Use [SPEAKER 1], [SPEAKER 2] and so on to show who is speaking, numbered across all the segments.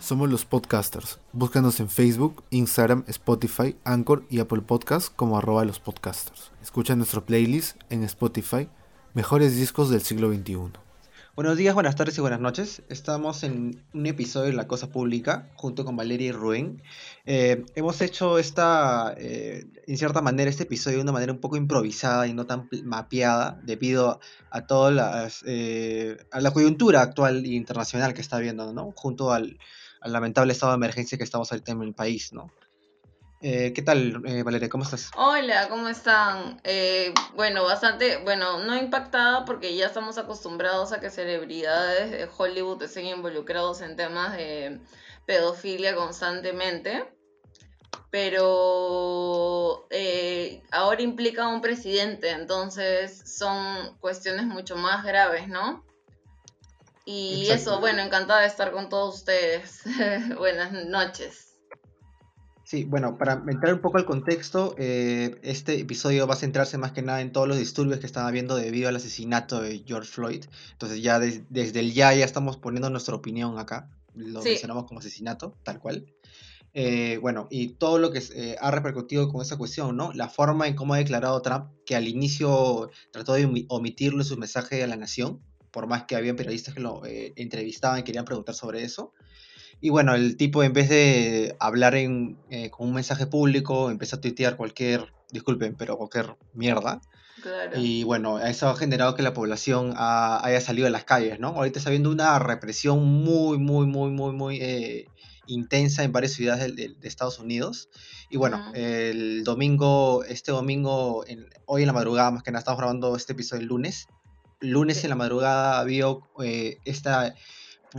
[SPEAKER 1] Somos los podcasters. Búscanos en Facebook, Instagram, Spotify, Anchor y Apple Podcasts como arroba los podcasters. Escucha nuestro playlist en Spotify, Mejores Discos del Siglo XXI.
[SPEAKER 2] Buenos días, buenas tardes y buenas noches. Estamos en un episodio de La Cosa Pública junto con Valeria y Rubén. Eh, hemos hecho esta, eh, en cierta manera, este episodio de una manera un poco improvisada y no tan mapeada debido a toda las, eh, a la coyuntura actual e internacional que está habiendo, ¿no? Junto al, al lamentable estado de emergencia que estamos ahorita en el país, ¿no? Eh, ¿Qué tal, eh, Valeria? ¿Cómo estás?
[SPEAKER 3] Hola, ¿cómo están? Eh, bueno, bastante, bueno, no impactada porque ya estamos acostumbrados a que celebridades de Hollywood estén involucrados en temas de pedofilia constantemente, pero ahora implica a un presidente, entonces son cuestiones mucho más graves, ¿no? Y eso, bueno, encantada de estar con todos ustedes. Buenas noches.
[SPEAKER 2] Sí, bueno, para entrar un poco al contexto, eh, este episodio va a centrarse más que nada en todos los disturbios que están habiendo debido al asesinato de George Floyd. Entonces ya desde el ya ya estamos poniendo nuestra opinión acá. Lo mencionamos como asesinato, tal cual. Eh, bueno, y todo lo que eh, ha repercutido con esa cuestión, ¿no? La forma en cómo ha declarado Trump, que al inicio trató de omitirlo en su mensaje a la nación, por más que había periodistas que lo entrevistaban y querían preguntar sobre eso. Y bueno, el tipo en vez de hablar en, eh, con un mensaje público, empezó a tuitear cualquier, disculpen, pero cualquier mierda. Y bueno, eso ha generado que la población haya salido a las calles, ¿no? Ahorita está habiendo una represión muy, muy, muy, muy, muy eh, intensa en varias ciudades de, Estados Unidos. Y bueno, el domingo, este domingo, hoy en la madrugada, más que nada, estamos grabando este episodio el lunes. Lunes en la madrugada había eh, esta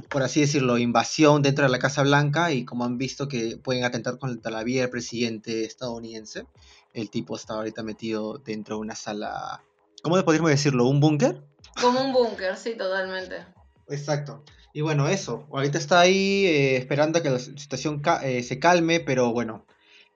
[SPEAKER 2] por así decirlo, invasión dentro de la Casa Blanca y como han visto que pueden atentar contra la vida del presidente estadounidense, el tipo está ahorita metido dentro de una sala, ¿cómo podríamos decirlo? ¿Un búnker?
[SPEAKER 3] Como un búnker, sí, totalmente.
[SPEAKER 2] Exacto. Y bueno, eso, ahorita está ahí eh, esperando a que la situación eh, se calme, pero bueno,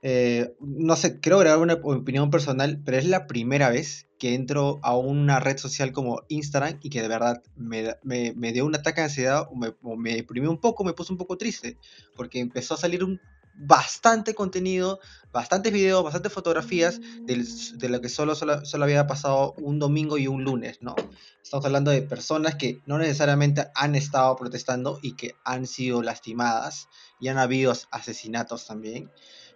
[SPEAKER 2] eh, no sé, quiero grabar una opinión personal, pero es la primera vez que entro a una red social como Instagram y que de verdad me, me, dio un ataque de ansiedad o me, me, deprimió un poco, me puso un poco triste, porque empezó a salir un bastante contenido, bastantes videos, bastantes fotografías de lo que solo, solo, solo, había pasado un domingo y un lunes, ¿no? Estamos hablando de personas que no necesariamente han estado protestando y que han sido lastimadas y han habido asesinatos también.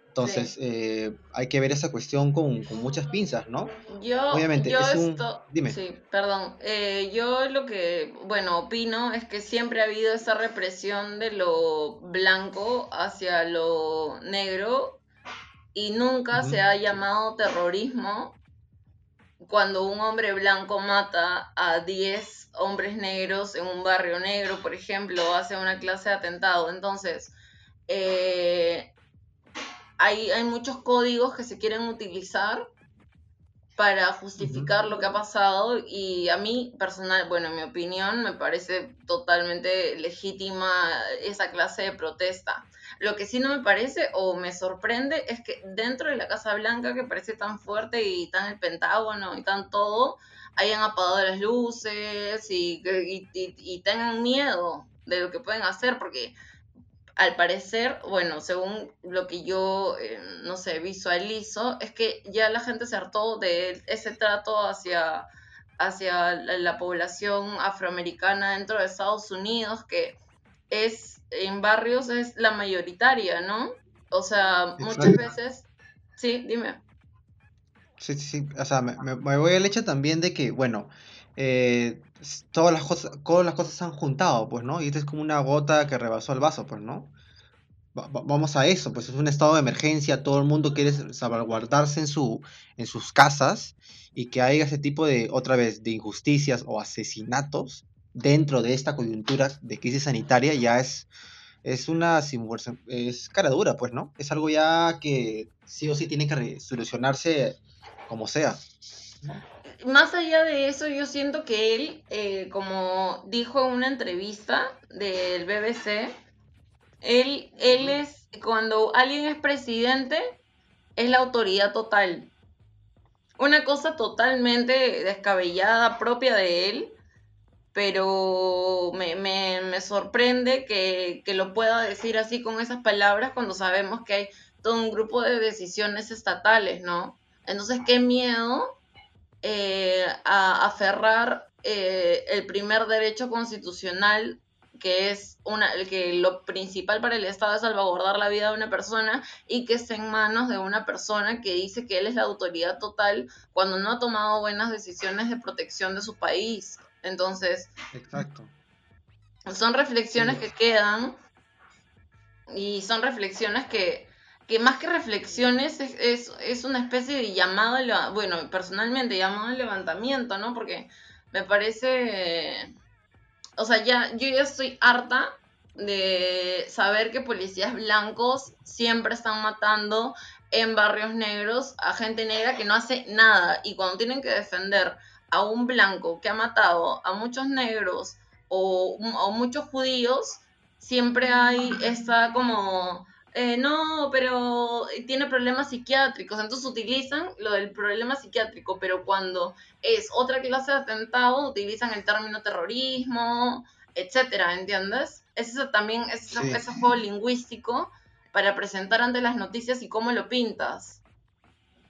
[SPEAKER 2] Entonces, eh, hay que ver esa cuestión con, muchas pinzas, ¿no?
[SPEAKER 3] Yo, Obviamente, es un... Dime. Sí, perdón. Eh, yo lo que, bueno, opino es que siempre ha habido esa represión de lo blanco hacia lo negro y nunca se ha llamado terrorismo cuando un hombre blanco mata a 10 hombres negros en un barrio negro, por ejemplo, hace una clase de atentado. Entonces, eh, hay, hay muchos códigos que se quieren utilizar para justificar lo que ha pasado y a mí personal, bueno, en mi opinión, me parece totalmente legítima esa clase de protesta. Lo que sí no me parece o me sorprende es que dentro de la Casa Blanca, que parece tan fuerte y tan el Pentágono y tan todo, hayan apagado las luces y, y, y tengan miedo de lo que pueden hacer, porque al parecer, bueno, según lo que yo, eh, no sé, visualizo, es que ya la gente se hartó de ese trato hacia, hacia la, población afroamericana dentro de Estados Unidos, que es en barrios es la mayoritaria, ¿no? O sea, muchas veces... Sí, dime.
[SPEAKER 2] Sí, sí, sí. O sea, me, me voy al hecho también de que, bueno, eh, todas las cosas, todas las cosas se han juntado, pues, ¿no? Y esto es como una gota que rebasó el vaso, pues, ¿no? vamos a eso, pues es un estado de emergencia, todo el mundo quiere salvaguardarse en, su, en sus casas y que haya ese tipo de, otra vez, de injusticias o asesinatos dentro de esta coyuntura de crisis sanitaria ya es, es una es cara dura, pues, ¿no? Es algo ya que sí o sí tiene que solucionarse como sea
[SPEAKER 3] más allá de eso, yo siento que él, eh, como dijo en una entrevista del BBC, él, él es, cuando alguien es presidente, es la autoridad total. Una cosa totalmente descabellada, propia de él, pero me, me, sorprende que, que, lo pueda decir así con esas palabras cuando sabemos que hay todo un grupo de decisiones estatales, ¿no? Entonces, qué miedo eh, a aferrar eh, el primer derecho constitucional que es una, que lo principal para el Estado es salvaguardar la vida de una persona y que esté en manos de una persona que dice que él es la autoridad total cuando no ha tomado buenas decisiones de protección de su país. Entonces,
[SPEAKER 2] Exacto.
[SPEAKER 3] son reflexiones que quedan y son reflexiones que, que más que reflexiones es, es, una especie de llamado, bueno, personalmente llamado al levantamiento, ¿no? Porque me parece o sea, ya, yo ya estoy harta de saber que policías blancos siempre están matando en barrios negros a gente negra que no hace nada y cuando tienen que defender a un blanco que ha matado a muchos negros o, o muchos judíos, siempre hay esta como eh, no, pero tiene problemas psiquiátricos. Entonces utilizan lo del problema psiquiátrico, pero cuando es otra clase de atentado, utilizan el término terrorismo, etcétera, ¿entiendes? Es eso también, es ese, juego lingüístico para presentar ante las noticias y cómo lo pintas.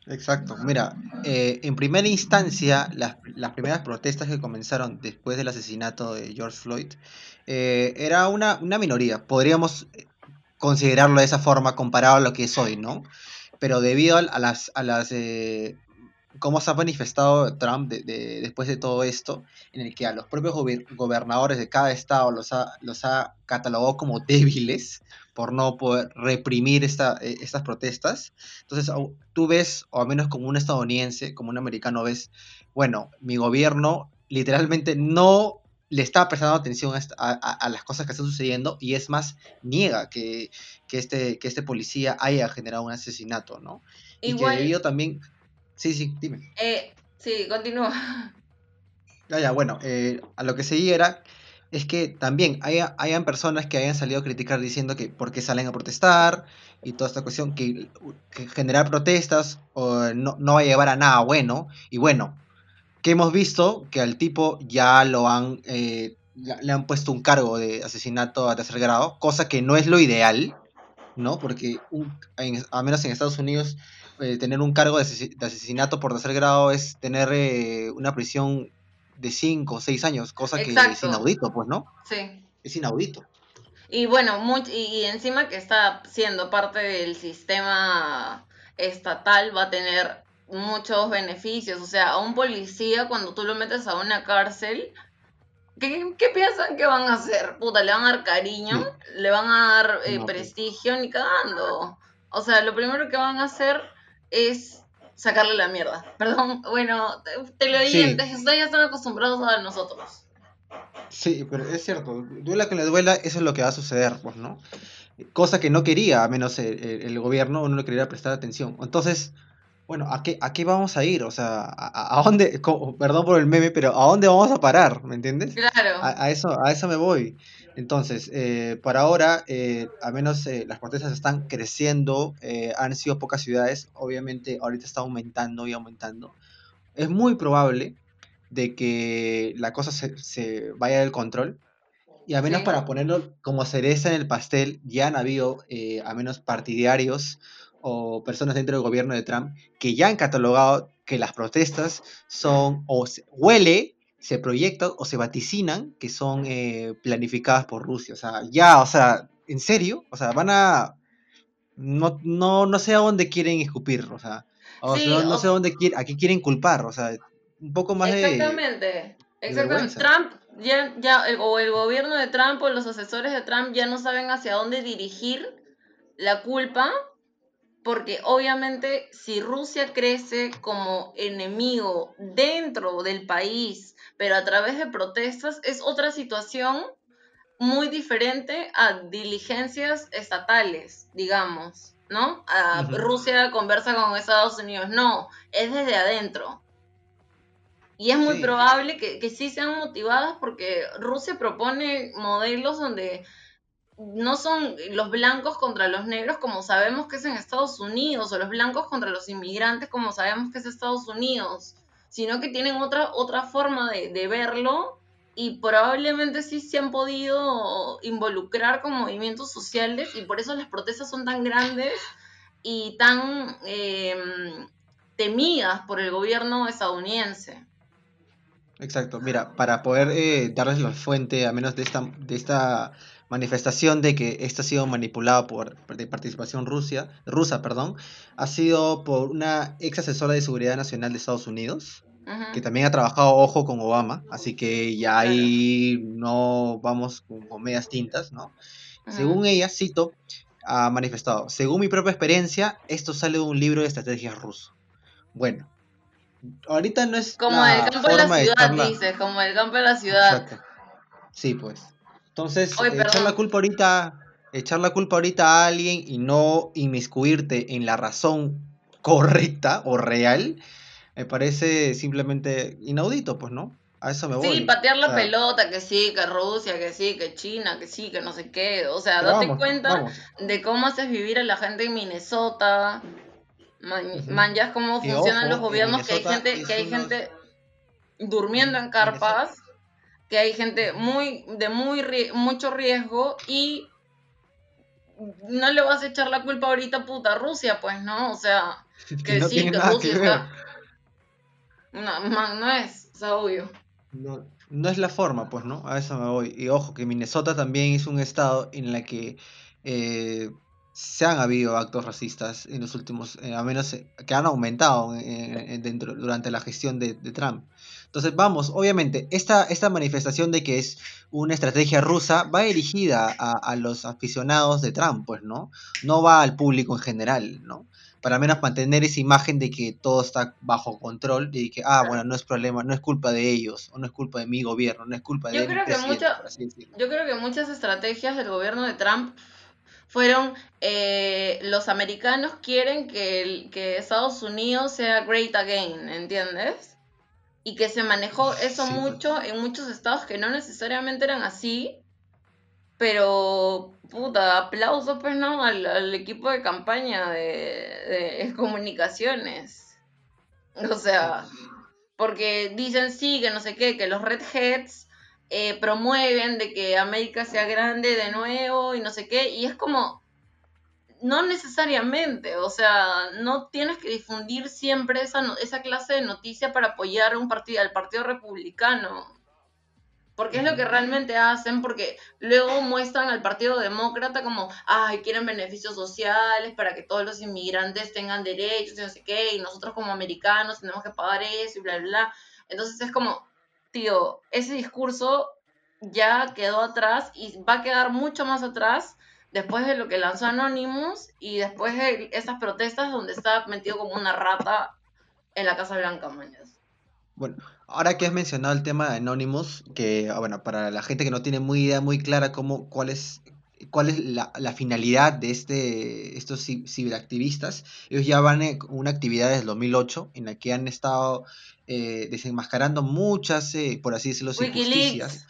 [SPEAKER 2] Exacto. Mira, eh, en primera instancia, las, primeras protestas que comenzaron después del asesinato de George Floyd eh, era una, una, minoría. Podríamos considerarlo de esa forma comparado a lo que es hoy, ¿no? Pero debido a, las, a las eh, cómo se ha manifestado Trump de, después de todo esto, en el que a los propios gobernadores de cada estado los ha, los ha catalogado como débiles por no poder reprimir esta, eh, estas protestas. Entonces, tú ves, o al menos como un estadounidense, como un americano, ves, bueno, mi gobierno literalmente no le está prestando atención a, las cosas que están sucediendo y es más, niega que, este, que este policía haya generado un asesinato, ¿no? Y que debido también... Sí, sí, dime.
[SPEAKER 3] Eh, sí, continúa.
[SPEAKER 2] Ya, ya, bueno, eh, a lo que seguía era es que también haya, hayan personas que hayan salido a criticar diciendo que por qué salen a protestar y toda esta cuestión, que, generar protestas o no, no va a llevar a nada bueno. Y bueno, que hemos visto que al tipo ya lo han, eh, le han puesto un cargo de asesinato a tercer grado, cosa que no es lo ideal, ¿no? Porque un, al menos en Estados Unidos eh, tener un cargo de, asesinato por tercer grado es tener eh, una prisión de 5 o 6 años, cosa que es inaudito, pues, ¿no?
[SPEAKER 3] Sí.
[SPEAKER 2] Es inaudito.
[SPEAKER 3] Y bueno, y encima que está siendo parte del sistema estatal va a tener muchos beneficios. O sea, a un policía cuando tú lo metes a una cárcel, ¿qué, piensan que van a hacer? Puta, le van a dar cariño, le van a dar eh, prestigio, ni cagando. O sea, lo primero que van a hacer es sacarle la mierda. Perdón, bueno, televidentes, sí. ustedes ya están acostumbrados a nosotros.
[SPEAKER 2] Sí, pero es cierto, duela que le duela, eso es lo que va a suceder, pues, ¿no? Cosa que no quería, a menos el, el gobierno no le quería prestar atención. Entonces, bueno, ¿a qué, ¿a qué vamos a ir? O sea, ¿a, dónde, perdón por el meme, pero ¿a dónde vamos a parar? ¿Me entiendes?
[SPEAKER 3] Claro.
[SPEAKER 2] A, eso, a eso me voy. Entonces, eh, por ahora, eh, al menos eh, las protestas están creciendo, eh, han sido pocas ciudades, obviamente ahorita está aumentando y aumentando. Es muy probable de que la cosa se, se vaya del control. Y al menos para ponerlo como cereza en el pastel, ya han habido, al menos partidarios o personas dentro del gobierno de Trump que ya han catalogado que las protestas son o se, huele, se proyectan o se vaticinan que son eh, planificadas por Rusia. O sea, ya, o sea, en serio, o sea, van a... No, no, no sé a dónde quieren escupir, o sea, no, sé a dónde quieren, a qué quieren culpar, o sea, un poco más
[SPEAKER 3] de... Exactamente, exactamente. Trump ya, ya o el gobierno de Trump o los asesores de Trump ya no saben hacia dónde dirigir la culpa porque obviamente si Rusia crece como enemigo dentro del país, pero a través de protestas, es otra situación muy diferente a diligencias estatales, digamos, ¿no? Rusia conversa con Estados Unidos, no, es desde adentro. Y es muy probable que, que sí sean motivadas porque Rusia propone modelos donde no son los blancos contra los negros como sabemos que es en Estados Unidos, o los blancos contra los inmigrantes como sabemos que es Estados Unidos, sino que tienen otra, otra forma de, verlo y probablemente sí se han podido involucrar con movimientos sociales y por eso las protestas son tan grandes y tan em, temidas por el gobierno estadounidense.
[SPEAKER 2] Exacto, mira, para poder eh, darles la fuente, a menos de esta, de esta manifestación de que esto ha sido manipulado por de participación Rusia, rusa, perdón, ha sido por una ex asesora de seguridad nacional de Estados Unidos, que también ha trabajado ojo con Obama, así que ya ahí no vamos con, medias tintas, ¿no? Según ella, cito, ha manifestado, según mi propia experiencia, esto sale de un libro de estrategias ruso. Bueno, ahorita no es
[SPEAKER 3] como el campo de la ciudad, dice, como el campo de la ciudad.
[SPEAKER 2] Sí, pues. Entonces, echar la culpa ahorita, echar la culpa ahorita a alguien y no inmiscuirte en la razón correcta o real, me parece simplemente inaudito, pues, ¿no? A eso me voy.
[SPEAKER 3] Sí, patear la pelota, que sí, que Rusia, que sí, que China, que sí, que no sé qué. O sea, date cuenta de cómo haces vivir a la gente en Minnesota. Man, ya cómo funcionan los gobiernos, que hay gente, que hay gente durmiendo en carpas que hay gente muy de muy mucho riesgo y no le vas a echar la culpa ahorita puta a Rusia, pues, ¿no? O sea, que, sí, que Rusia está... No, no es, es obvio.
[SPEAKER 2] No, no es la forma, pues, ¿no? A eso me voy. Y ojo, que Minnesota también es un estado en el que eh, se han habido actos racistas en los últimos, eh, a menos eh, que han aumentado dentro, durante la gestión de, de Trump. Entonces, vamos, obviamente, esta, esta manifestación de que es una estrategia rusa va dirigida a, los aficionados de Trump, pues, ¿no? No va al público en general, ¿no? Para menos mantener esa imagen de que todo está bajo control y que, ah, bueno, no es problema, no es culpa de ellos, o no es culpa de mi gobierno, no es culpa de
[SPEAKER 3] yo creo que Yo creo que muchas estrategias del gobierno de Trump fueron eh, los americanos quieren que, que Estados Unidos sea great again, ¿entiendes? y que se manejó eso pues. mucho en muchos estados que no necesariamente eran así, pero puta, aplauso pues no al, equipo de campaña de, comunicaciones. O sea, porque dicen sí, que no sé qué, que los redheads eh, promueven de que América sea grande de nuevo y no sé qué, y es como, no necesariamente, o sea, no tienes que difundir siempre esa, esa clase de noticia para apoyar un partido, al Partido Republicano. Porque es lo que realmente hacen, porque luego muestran al Partido Demócrata como, ay, quieren beneficios sociales para que todos los inmigrantes tengan derechos y no sé qué, y nosotros como americanos tenemos que pagar eso y bla, bla, bla. Entonces es como, tío, ese discurso ya quedó atrás y va a quedar mucho más atrás después de lo que lanzó Anonymous y después de esas protestas donde está metido como una rata en la Casa Blanca, mañas.
[SPEAKER 2] Bueno, ahora que has mencionado el tema de Anonymous, que ah, bueno, para la gente que no tiene muy idea muy clara cómo, cuál es cuál es la, finalidad de este, estos ciberactivistas. Ellos ya van en una actividad desde el 2008 en la que han estado eh, desenmascarando muchas, eh, por así decirlo, injusticias.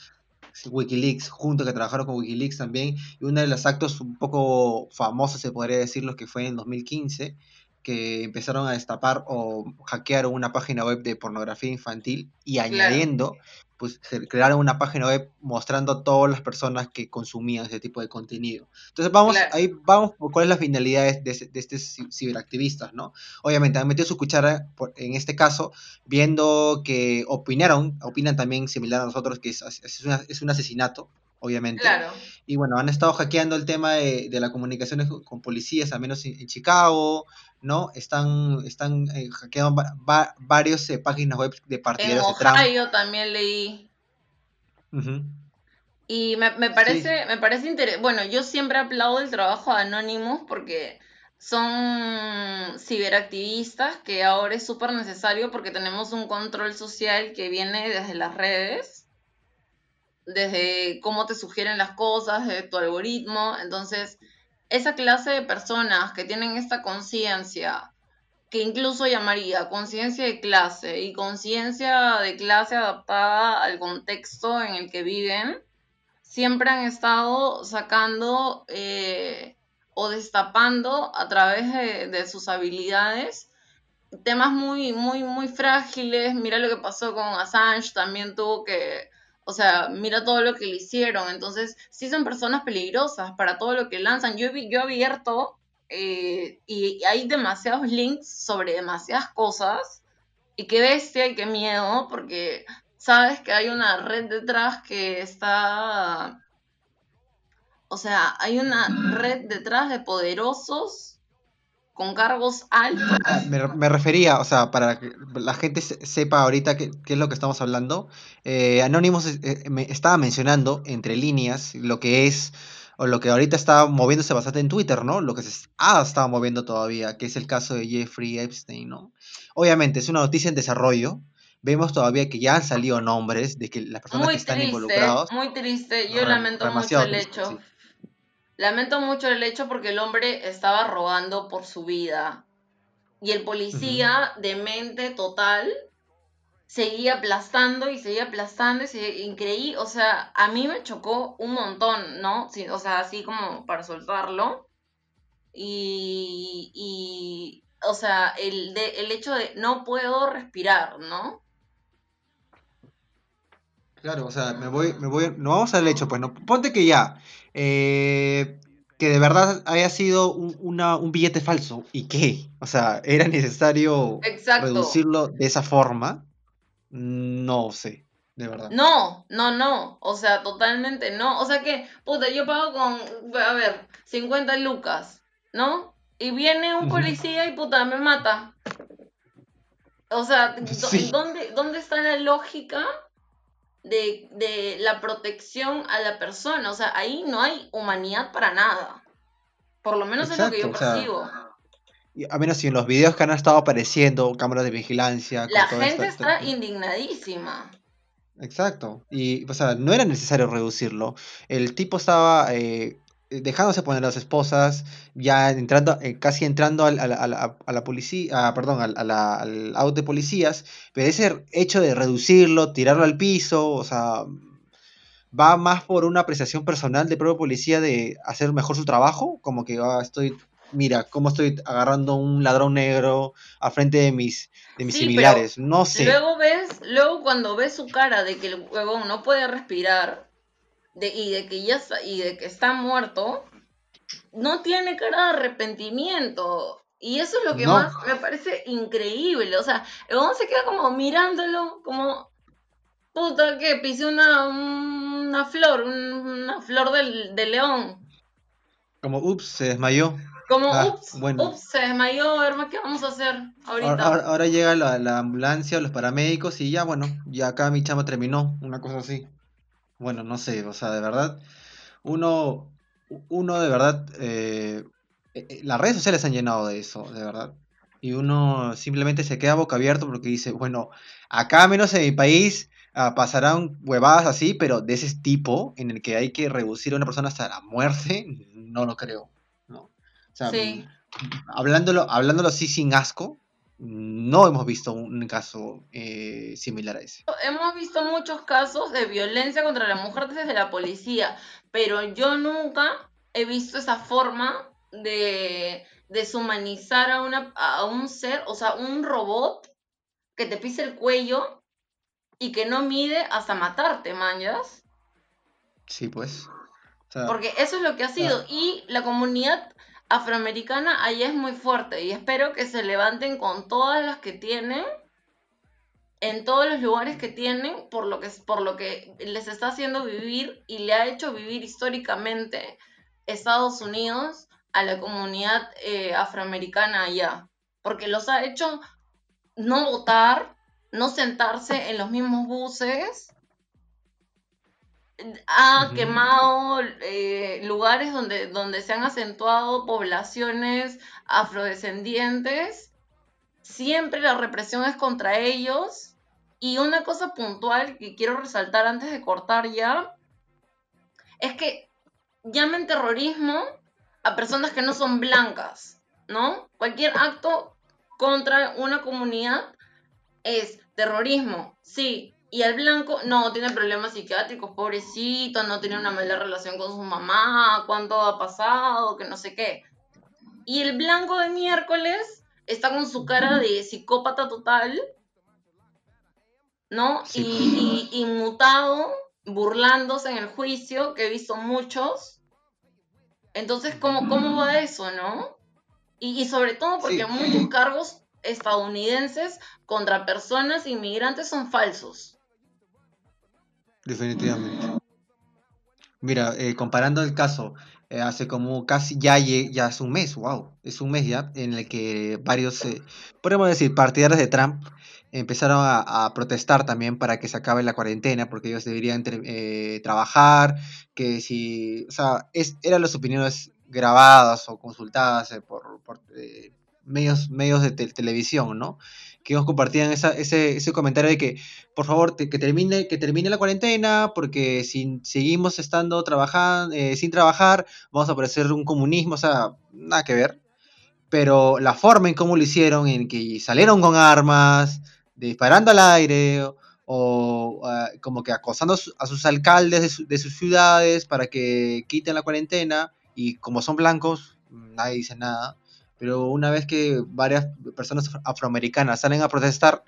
[SPEAKER 2] Wikileaks, junto que trabajaron con Wikileaks también, y uno de los actos un poco famosos, se podría decirlo, que fue en 2015, que empezaron a destapar o hackearon una página web de pornografía infantil y añadiendo pues crearon una página web mostrando a todas las personas que consumían ese tipo de contenido. Entonces vamos, ahí vamos por cuál es la finalidad de, de, estos ciberactivistas, ¿no? Obviamente han metido su cuchara en este caso, viendo que opinaron, opinan también similar a nosotros, que es, es, un asesinato, obviamente. Claro. Y bueno, han estado hackeando el tema de, de las comunicaciones con policías, al menos en, Chicago, ¿no? Están, están eh, hackeando varias eh, páginas web de partidos
[SPEAKER 3] de Trump. yo también leí. Y me, me parece, me parece interesante. Bueno, yo siempre aplaudo el trabajo de Anonymous porque son ciberactivistas que ahora es súper necesario porque tenemos un control social que viene desde las redes desde cómo te sugieren las cosas, de tu algoritmo. Entonces, esa clase de personas que tienen esta conciencia, que incluso llamaría conciencia de clase y conciencia de clase adaptada al contexto en el que viven, siempre han estado sacando eh, o destapando a través de, de sus habilidades temas muy, muy, muy frágiles. Mira lo que pasó con Assange, también tuvo que O sea, mira todo lo que le hicieron. Entonces, sí son personas peligrosas para todo lo que lanzan. Yo, yo he abierto eh, y hay demasiados links sobre demasiadas cosas. Y qué bestia y qué miedo, porque sabes que hay una red detrás que está... O sea, hay una red detrás de poderosos con cargos altos.
[SPEAKER 2] Ah, me, refería, o sea, para que la gente sepa ahorita qué, es lo que estamos hablando, eh, Anonymous eh, me estaba mencionando entre líneas lo que es, o lo que ahorita está moviéndose bastante en Twitter, ¿no? Lo que se ha estado moviendo todavía, que es el caso de Jeffrey Epstein, ¿no? Obviamente es una noticia en desarrollo, vemos todavía que ya han salido nombres de que las personas que están involucradas.
[SPEAKER 3] Muy triste, yo lamento mucho el hecho. Lamento mucho el hecho porque el hombre estaba robando por su vida. Y el policía, de mente total, seguía aplastando y seguía aplastando y seguía... increí, o sea, a mí me chocó un montón, ¿no? Sí, o sea, así como para soltarlo. Y, y o sea, el, de, el hecho de no puedo respirar, ¿no?
[SPEAKER 2] Claro, o sea, me voy, me voy, no vamos al hecho, pues no, ponte que ya, eh, que de verdad haya sido un, billete falso. ¿Y qué? O sea, ¿era necesario reducirlo de esa forma? No sé, de verdad.
[SPEAKER 3] No, no, no. O sea, totalmente no. O sea que, puta, yo pago con, a ver, 50 lucas, ¿no? Y viene un policía y puta, me mata. O sea, ¿dónde, ¿dónde está la lógica de, la protección a la persona. O sea, ahí no hay humanidad para nada. Por lo menos es lo que yo percibo.
[SPEAKER 2] a menos si en los videos que han estado apareciendo, cámaras de vigilancia.
[SPEAKER 3] La gente está indignadísima.
[SPEAKER 2] Exacto. Y, o sea, no era necesario reducirlo. El tipo estaba eh, dejándose poner las esposas, ya entrando, eh, casi entrando a, la, policía, perdón, al, auto de policías, pero ese hecho de reducirlo, tirarlo al piso, o sea, va más por una apreciación personal de propio policía de hacer mejor su trabajo, como que ah, estoy, mira, cómo estoy agarrando un ladrón negro a frente de mis, de mis similares, no sé.
[SPEAKER 3] Luego ves, luego cuando ves su cara de que el huevón no puede respirar, y de que ya está, y de que está muerto, no tiene cara de arrepentimiento. Y eso es lo que más me parece increíble. O sea, el hombre se queda como mirándolo, como, puta, que pisé una, una flor, una flor del, de león.
[SPEAKER 2] Como, ups, se desmayó.
[SPEAKER 3] Como, ah, ups, ups, se desmayó, hermano, ¿qué vamos a hacer ahorita?
[SPEAKER 2] Ahora, llega la, la, ambulancia, los paramédicos y ya, bueno, ya acá mi chama terminó, una cosa así. Bueno, no sé, o sea, de verdad, uno, uno de verdad, eh, eh, eh, las redes sociales han llenado de eso, de verdad. Y uno simplemente se queda boca abierto porque dice, bueno, acá menos en mi país ah, pasarán huevadas así, pero de ese tipo, en el que hay que reducir a una persona hasta la muerte, no lo creo. ¿no? O sea, hablándolo, hablándolo así sin asco, no hemos visto un caso eh, similar a ese.
[SPEAKER 3] Hemos visto muchos casos de violencia contra la mujer desde la policía, pero yo nunca he visto esa forma de deshumanizar a, una, a un ser, o sea, un robot que te pise el cuello y que no mide hasta matarte, manjas.
[SPEAKER 2] Sí, pues.
[SPEAKER 3] Porque eso es lo que ha sido. Y la comunidad afroamericana ahí es muy fuerte y espero que se levanten con todas las que tienen en todos los lugares que tienen por lo que por lo que les está haciendo vivir y le ha hecho vivir históricamente Estados Unidos a la comunidad eh, afroamericana allá. Porque los ha hecho no votar no sentarse en los mismos buses ha quemado eh, lugares donde, donde se han acentuado poblaciones afrodescendientes. Siempre la represión es contra ellos. Y una cosa puntual que quiero resaltar antes de cortar ya, es que llamen terrorismo a personas que no son blancas, ¿no? Cualquier acto contra una comunidad es terrorismo, sí, y el blanco, no, tiene problemas psiquiátricos, pobrecito, no tiene una mala relación con su mamá, cuánto ha pasado, que no sé qué. Y el blanco de miércoles está con su cara de psicópata total, ¿no? Y, y, mutado, burlándose en el juicio, que he visto muchos. Entonces, ¿cómo, cómo va eso, no? Y, sobre todo porque muchos cargos estadounidenses contra personas inmigrantes son falsos.
[SPEAKER 2] Definitivamente. Mira, eh, comparando el caso, eh, hace como casi, ya, ya es un mes, wow, es un mes ya, en el que varios, eh, podemos decir, partidarios de Trump empezaron a, protestar también para que se acabe la cuarentena, porque ellos deberían trabajar, que si, o sea, es, eran las opiniones grabadas o consultadas por, por medios, medios de televisión, ¿no? Que ellos compartían ese, comentario de que, por favor, que, termine, que termine la cuarentena, porque si seguimos estando trabajando, eh, sin trabajar, vamos a parecer un comunismo, o sea, nada que ver. Pero la forma en cómo lo hicieron, en que salieron con armas, disparando al aire, o ah, como que acosando a, sus alcaldes de, sus ciudades para que quiten la cuarentena, y como son blancos, nadie dice nada pero una vez que varias personas afroamericanas salen a protestar,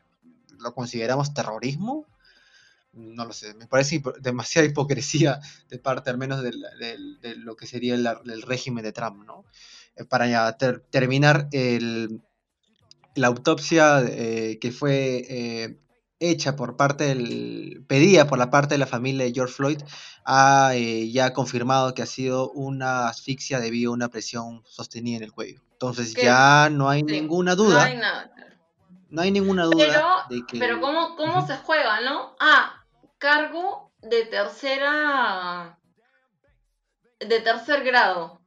[SPEAKER 2] ¿lo consideramos terrorismo? No lo sé, me parece demasiada hipocresía de parte al menos de, lo que sería el, régimen de Trump, ¿no? Eh, para ya terminar, el, la autopsia eh, que fue eh, hecha por parte del, pedida por la parte de la familia de George Floyd, ha ya confirmado que ha sido una asfixia debido a una presión sostenida en el cuello. Entonces ya no hay ninguna duda. No hay nada. No hay ninguna duda
[SPEAKER 3] pero, de que. Pero ¿cómo, cómo se juega, no? Ah, cargo de tercera. de tercer grado.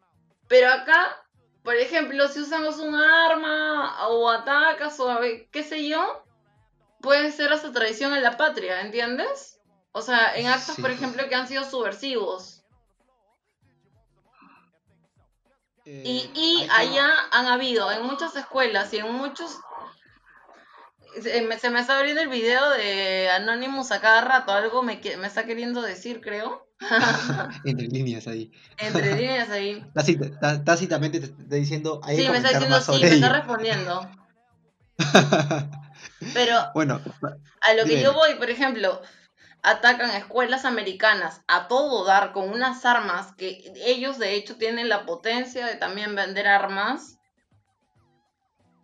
[SPEAKER 3] Pero acá, por ejemplo, si usamos un arma o atacas o qué sé yo, puede ser hasta traición en la patria, ¿entiendes? O sea, en actos, por ejemplo, que han sido subversivos. Y, eh, allá han habido en muchas escuelas y en muchos... Se me, está abriendo el video de Anonymous a cada rato, algo me, me está queriendo decir, creo.
[SPEAKER 2] Entre líneas ahí.
[SPEAKER 3] Entre líneas ahí.
[SPEAKER 2] Tácitamente te está diciendo.
[SPEAKER 3] sí, me está diciendo sí, me está respondiendo. Pero bueno, a lo que yo voy, por ejemplo, atacan escuelas americanas a todo dar con unas armas que ellos de hecho tienen la potencia de también vender armas.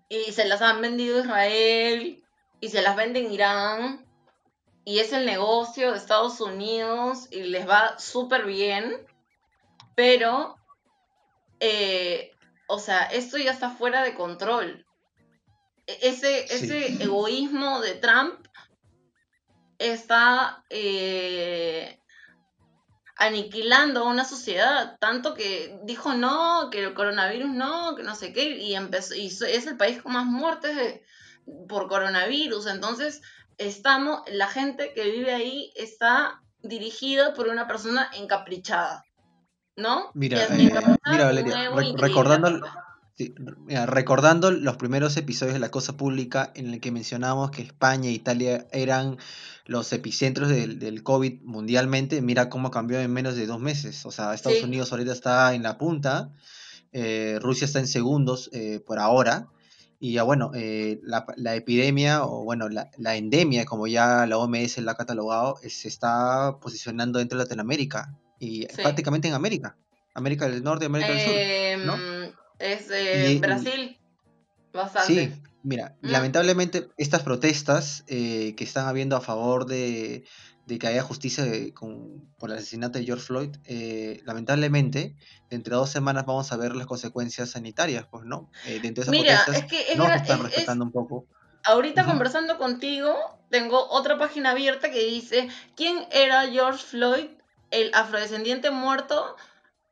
[SPEAKER 3] Y se las han vendido Israel y se las venden Irán y es el negocio de Estados Unidos y les va súper bien, pero, eh, o sea, esto ya está fuera de control. E-, ese, ese egoísmo de Trump está eh, aniquilando una sociedad, tanto que dijo no, que el coronavirus no, que no sé qué, y empezó, y es el país con más muertes por coronavirus, entonces estamos, la gente que vive ahí está dirigida por una persona encaprichada, ¿no?
[SPEAKER 2] Mira, eh, mira Valeria, recordando, recordando los primeros episodios de La Cosa Pública en el que mencionamos que España e Italia eran los epicentros del, COVID mundialmente, mira cómo cambió en menos de dos meses. O sea, Estados Unidos ahorita está en la punta, eh, Rusia está en segundos eh, por ahora. Y ya bueno, eh, la, epidemia, o bueno, la, endemia, como ya la OMS la ha catalogado, se está posicionando dentro de Latinoamérica y prácticamente en América. América del Norte y América del Sur. ¿no?
[SPEAKER 3] Es Brasil, bastante.
[SPEAKER 2] Sí, Mira, lamentablemente estas protestas eh, que están habiendo a favor de, que haya justicia por el asesinato de George Floyd, eh, lamentablemente, dentro de dos semanas vamos a ver las consecuencias sanitarias, pues, ¿no?
[SPEAKER 3] Eh, dentro de esas Mira, protestas es que no están respetando un poco. Ahorita conversando contigo, tengo otra página abierta que dice, ¿quién era George Floyd, el afrodescendiente muerto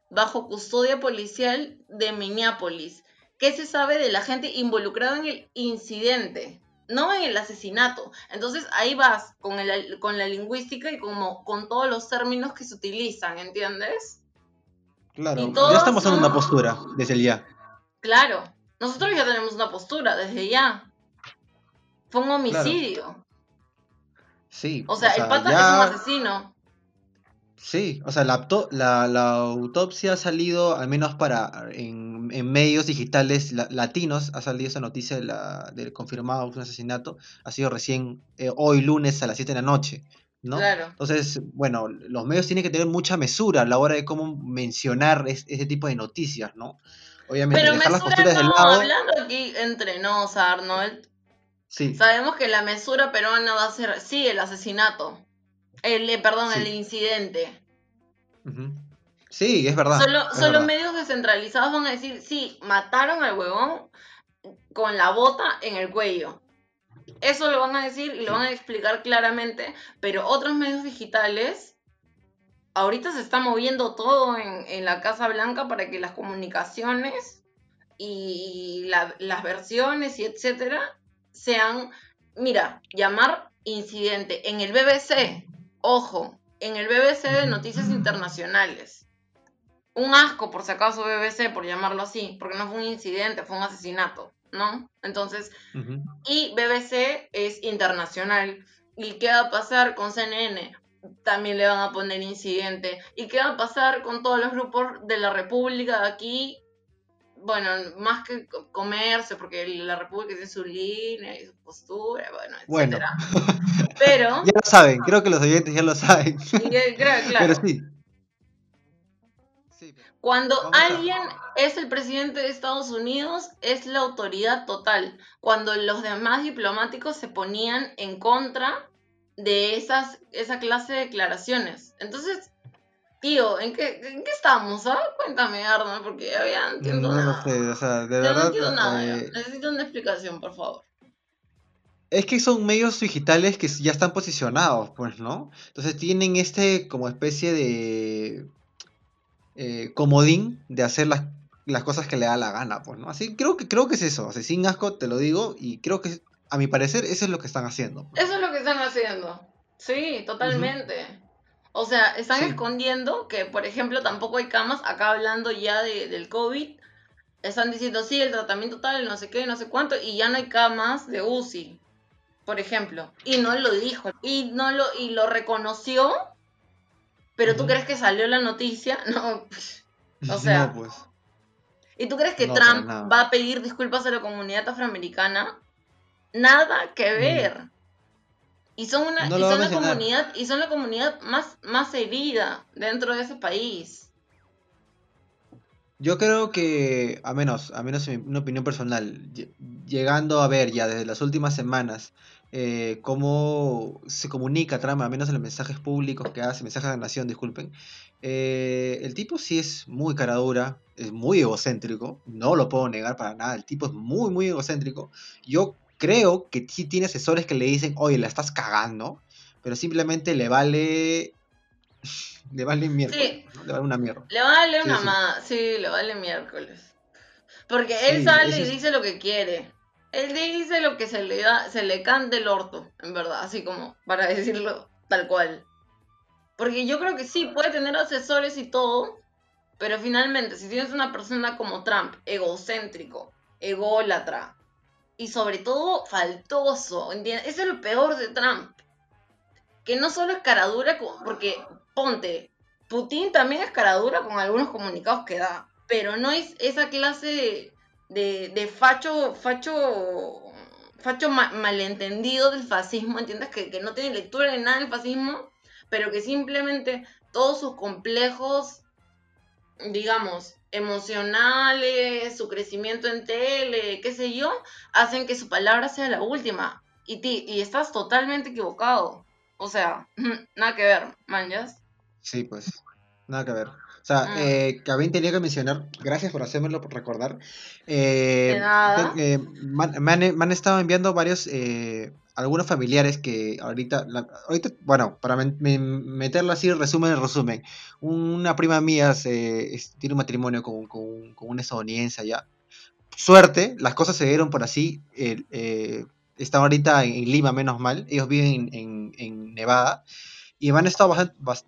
[SPEAKER 3] bajo custodia policial de Minneapolis? qué se sabe de la gente involucrada en el incidente, no en el asesinato. Entonces ahí vas con, el, con la lingüística y como con todos los términos que se utilizan, ¿entiendes?
[SPEAKER 2] Claro, ya estamos en una postura desde el ya.
[SPEAKER 3] Claro, nosotros ya tenemos una postura desde ya. Fue un homicidio.
[SPEAKER 2] Sí.
[SPEAKER 3] O sea, el pata es un asesino.
[SPEAKER 2] Sí, o sea, la, la, autopsia ha salido, al menos para en, medios digitales latinos, ha salido esa noticia de la, del confirmado un asesinato, ha sido recién eh, hoy lunes a las 7 de la noche. ¿no? Entonces, bueno, los medios tienen que tener mucha mesura a la hora de cómo mencionar ese tipo de noticias, ¿no?
[SPEAKER 3] Obviamente, Pero dejar las posturas no, del lado. Hablando aquí entre nos, Arnold. Sí. Sabemos que la mesura peruana va a ser, sí, el asesinato. El, eh, perdón, el incidente.
[SPEAKER 2] Sí, es verdad.
[SPEAKER 3] Solo, medios descentralizados van a decir, sí, mataron al huevón con la bota en el cuello. Eso lo van a decir y lo van a explicar claramente, pero otros medios digitales, ahorita se está moviendo todo en, la Casa Blanca para que las comunicaciones y las versiones y etcétera sean, mira, llamar incidente en el BBC, ojo, en el BBC de Noticias Internacionales. Un asco, por si acaso, BBC, por llamarlo así, porque no fue un incidente, fue un asesinato. ¿no? Entonces, y BBC es internacional. ¿Y qué va a pasar con CNN? También le van a poner incidente. ¿Y qué va a pasar con todos los grupos de la República de aquí? Bueno, más que comerse, porque la República tiene su línea y su postura, bueno, etcétera. Pero.
[SPEAKER 2] ya lo saben, creo que los oyentes ya lo saben. Pero sí.
[SPEAKER 3] Cuando alguien es el presidente de Estados Unidos, es la autoridad total. Cuando los demás diplomáticos se ponían en contra de esas, esa clase de declaraciones. Entonces, tío, ¿en qué, en qué estamos? Ah? Cuéntame, Arnold, porque ya no entiendo no, nada. Sé, o sea, de verdad, no entiendo nada. Eh, Necesito una explicación, por favor.
[SPEAKER 2] Es que son medios digitales que ya están posicionados, pues, ¿no? Entonces tienen este como especie de eh, comodín de hacer las, las, cosas que le da la gana, pues, ¿no? Así creo que, creo que es eso, así, sin asco te lo digo, y creo que, a mi parecer, eso es lo que están haciendo.
[SPEAKER 3] Pues. Eso es lo que están haciendo, sí, totalmente. O sea, están escondiendo que, por ejemplo, tampoco hay camas, acá hablando ya de, del COVID, están diciendo, sí, el tratamiento tal, no sé qué, no sé cuánto, y ya no hay camas de UCI, por ejemplo. Y no lo dijo, y, no lo, y lo reconoció pero tú crees que salió la noticia, no, o sea. pues. ¿Y tú crees que Trump va a pedir disculpas a la comunidad afroamericana? Nada que ver. Y son una, y son la comunidad, y son la comunidad más, más herida dentro de ese país.
[SPEAKER 2] Yo creo que, a menos, a menos en una opinión personal, llegando a ver ya desde las últimas semanas eh, cómo se comunica Trump, al menos en los mensajes públicos que hace, mensajes de nación, disculpen. Eh, el tipo sí es muy caradura, es muy egocéntrico, no lo puedo negar para nada, el tipo es muy, muy egocéntrico. Yo creo que sí tiene asesores que le dicen, oye, la estás cagando, pero simplemente le vale... le vale miércoles, le vale una mierda.
[SPEAKER 3] Le vale una más, sí, le vale miércoles. Porque él sale y dice lo que quiere. Él dice lo que se le da, se le cante el orto, en verdad, así como para decirlo tal cual. Porque yo creo que sí, puede tener asesores y todo, pero finalmente, si tienes una persona como Trump, egocéntrico, ególatra, y sobre todo faltoso, ¿entiendes? Eso es lo peor de Trump. Que no solo es caradura, porque ponte, Putin también es caradura con algunos comunicados que da, pero no es esa clase de de, facho, facho, facho malentendido del fascismo, ¿entiendes? Que, que no tiene lectura de nada del fascismo, pero que simplemente todos sus complejos, digamos, emocionales, su crecimiento en tele, qué sé yo, hacen que su palabra sea la última. Y, y estás totalmente equivocado. O sea, nada que ver, manjas.
[SPEAKER 2] Sí, pues, nada que ver. O sea, mm. eh, tenía que mencionar, gracias por hacérmelo por recordar. Eh, eh me, han, estado enviando varios, eh, algunos familiares que ahorita, bueno, para meterlo así, resumen, resumen. Una prima mía se, tiene un matrimonio con, con, una estadounidense allá. Suerte, las cosas se dieron por así. Eh, están ahorita en, Lima, menos mal. Ellos viven en, en Nevada. Y me han estado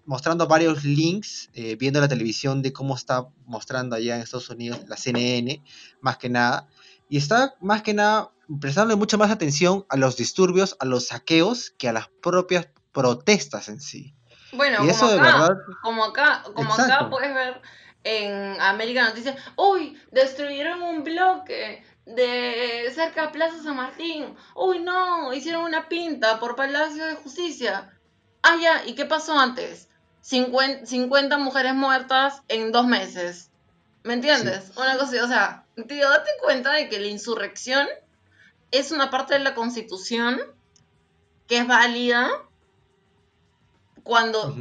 [SPEAKER 2] mostrando varios links, eh, viendo la televisión de cómo está mostrando allá en Estados Unidos la CNN, más que nada. Y está más que nada prestando mucha más atención a los disturbios, a los saqueos, que a las propias protestas en sí.
[SPEAKER 3] Bueno, como, eso acá, de verdad... como acá, como acá puedes ver en América Noticias, uy, destruyeron un bloque de cerca de Plaza San Martín, uy no, hicieron una pinta por Palacio de Justicia Ah, ya, ¿y qué pasó antes? 50, mujeres muertas en dos meses. ¿Me entiendes? Una cosa, o sea, tío, date cuenta de que la insurrección es una parte de la constitución que es válida cuando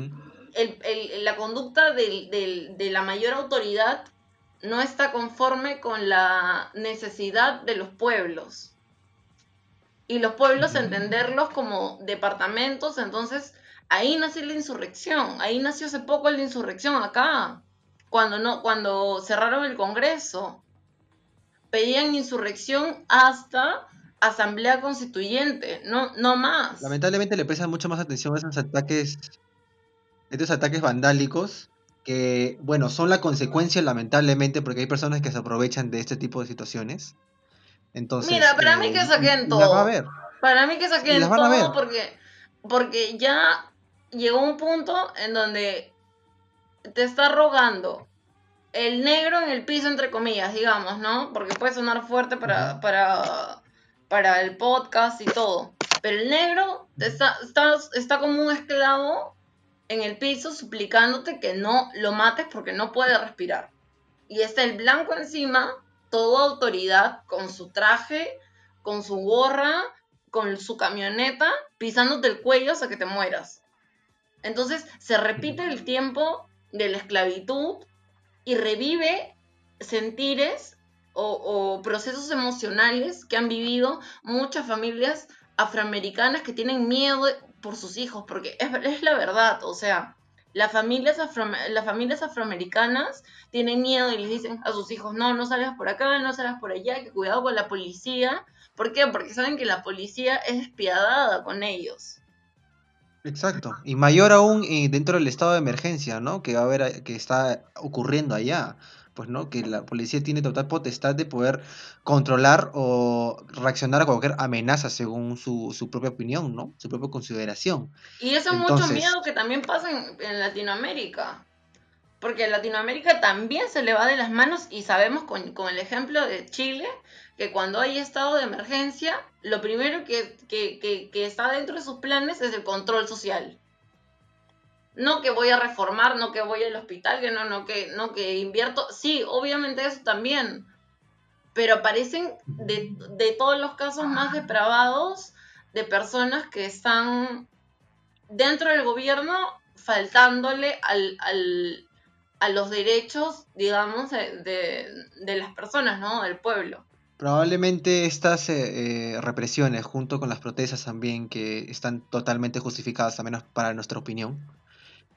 [SPEAKER 3] la conducta de la mayor autoridad no está conforme con la necesidad de los pueblos. Y los pueblos entenderlos como departamentos, entonces ahí nació la insurrección, ahí nació hace poco la insurrección acá, cuando, no, cuando cerraron el Congreso. Pedían insurrección hasta asamblea constituyente, no, no más.
[SPEAKER 2] Lamentablemente le prestan mucho más atención a esos ataques, estos ataques vandálicos, que, bueno, son la consecuencia, lamentablemente, porque hay personas que se aprovechan de este tipo de situaciones. Entonces,
[SPEAKER 3] Mira, para mí que eh, saquen todo. a ver. Para mí que saquen todo porque, porque ya llegó un punto en donde te está rogando el negro en el piso, entre comillas, digamos, ¿no? Porque puede sonar fuerte para, para, para el podcast y todo. Pero el negro está, está, está como un esclavo en el piso suplicándote que no lo mates porque no puede respirar. Y está el blanco encima, toda autoridad, con su traje, con su gorra, con su camioneta, pisándote el cuello hasta que te mueras. Entonces se repite el tiempo de la esclavitud y revive sentires o, procesos emocionales que han vivido muchas familias afroamericanas que tienen miedo por sus hijos, porque es, la verdad, o sea, las familias, las familias afroamericanas tienen miedo y les dicen a sus hijos, no, no salgas por acá, no salgas por allá, que cuidado con la policía. ¿Por qué? Porque saben que la policía es despiadada con ellos.
[SPEAKER 2] Exacto. Y mayor aún eh, dentro del estado de emergencia, ¿no? Que va a haber, que está ocurriendo allá. Pues, ¿no? Que la policía tiene total potestad de poder controlar o reaccionar a cualquier amenaza según su, su propia opinión, ¿no? Su propia consideración.
[SPEAKER 3] Y eso es mucho miedo que también pasa en, Latinoamérica. Porque en Latinoamérica también se le va de las manos y sabemos con, con el ejemplo de Chile que cuando hay estado de emergencia, lo primero que, está dentro de sus planes es el control social. No que voy a reformar, no que voy al hospital, que no, no que, no que invierto. Sí, obviamente eso también. Pero aparecen de, todos los casos más depravados de personas que están dentro del gobierno faltándole a los derechos, digamos, de, de, las personas, ¿no? Del pueblo.
[SPEAKER 2] Probablemente estas eh, eh, represiones, junto con las protestas también, que están totalmente justificadas, al menos para nuestra opinión,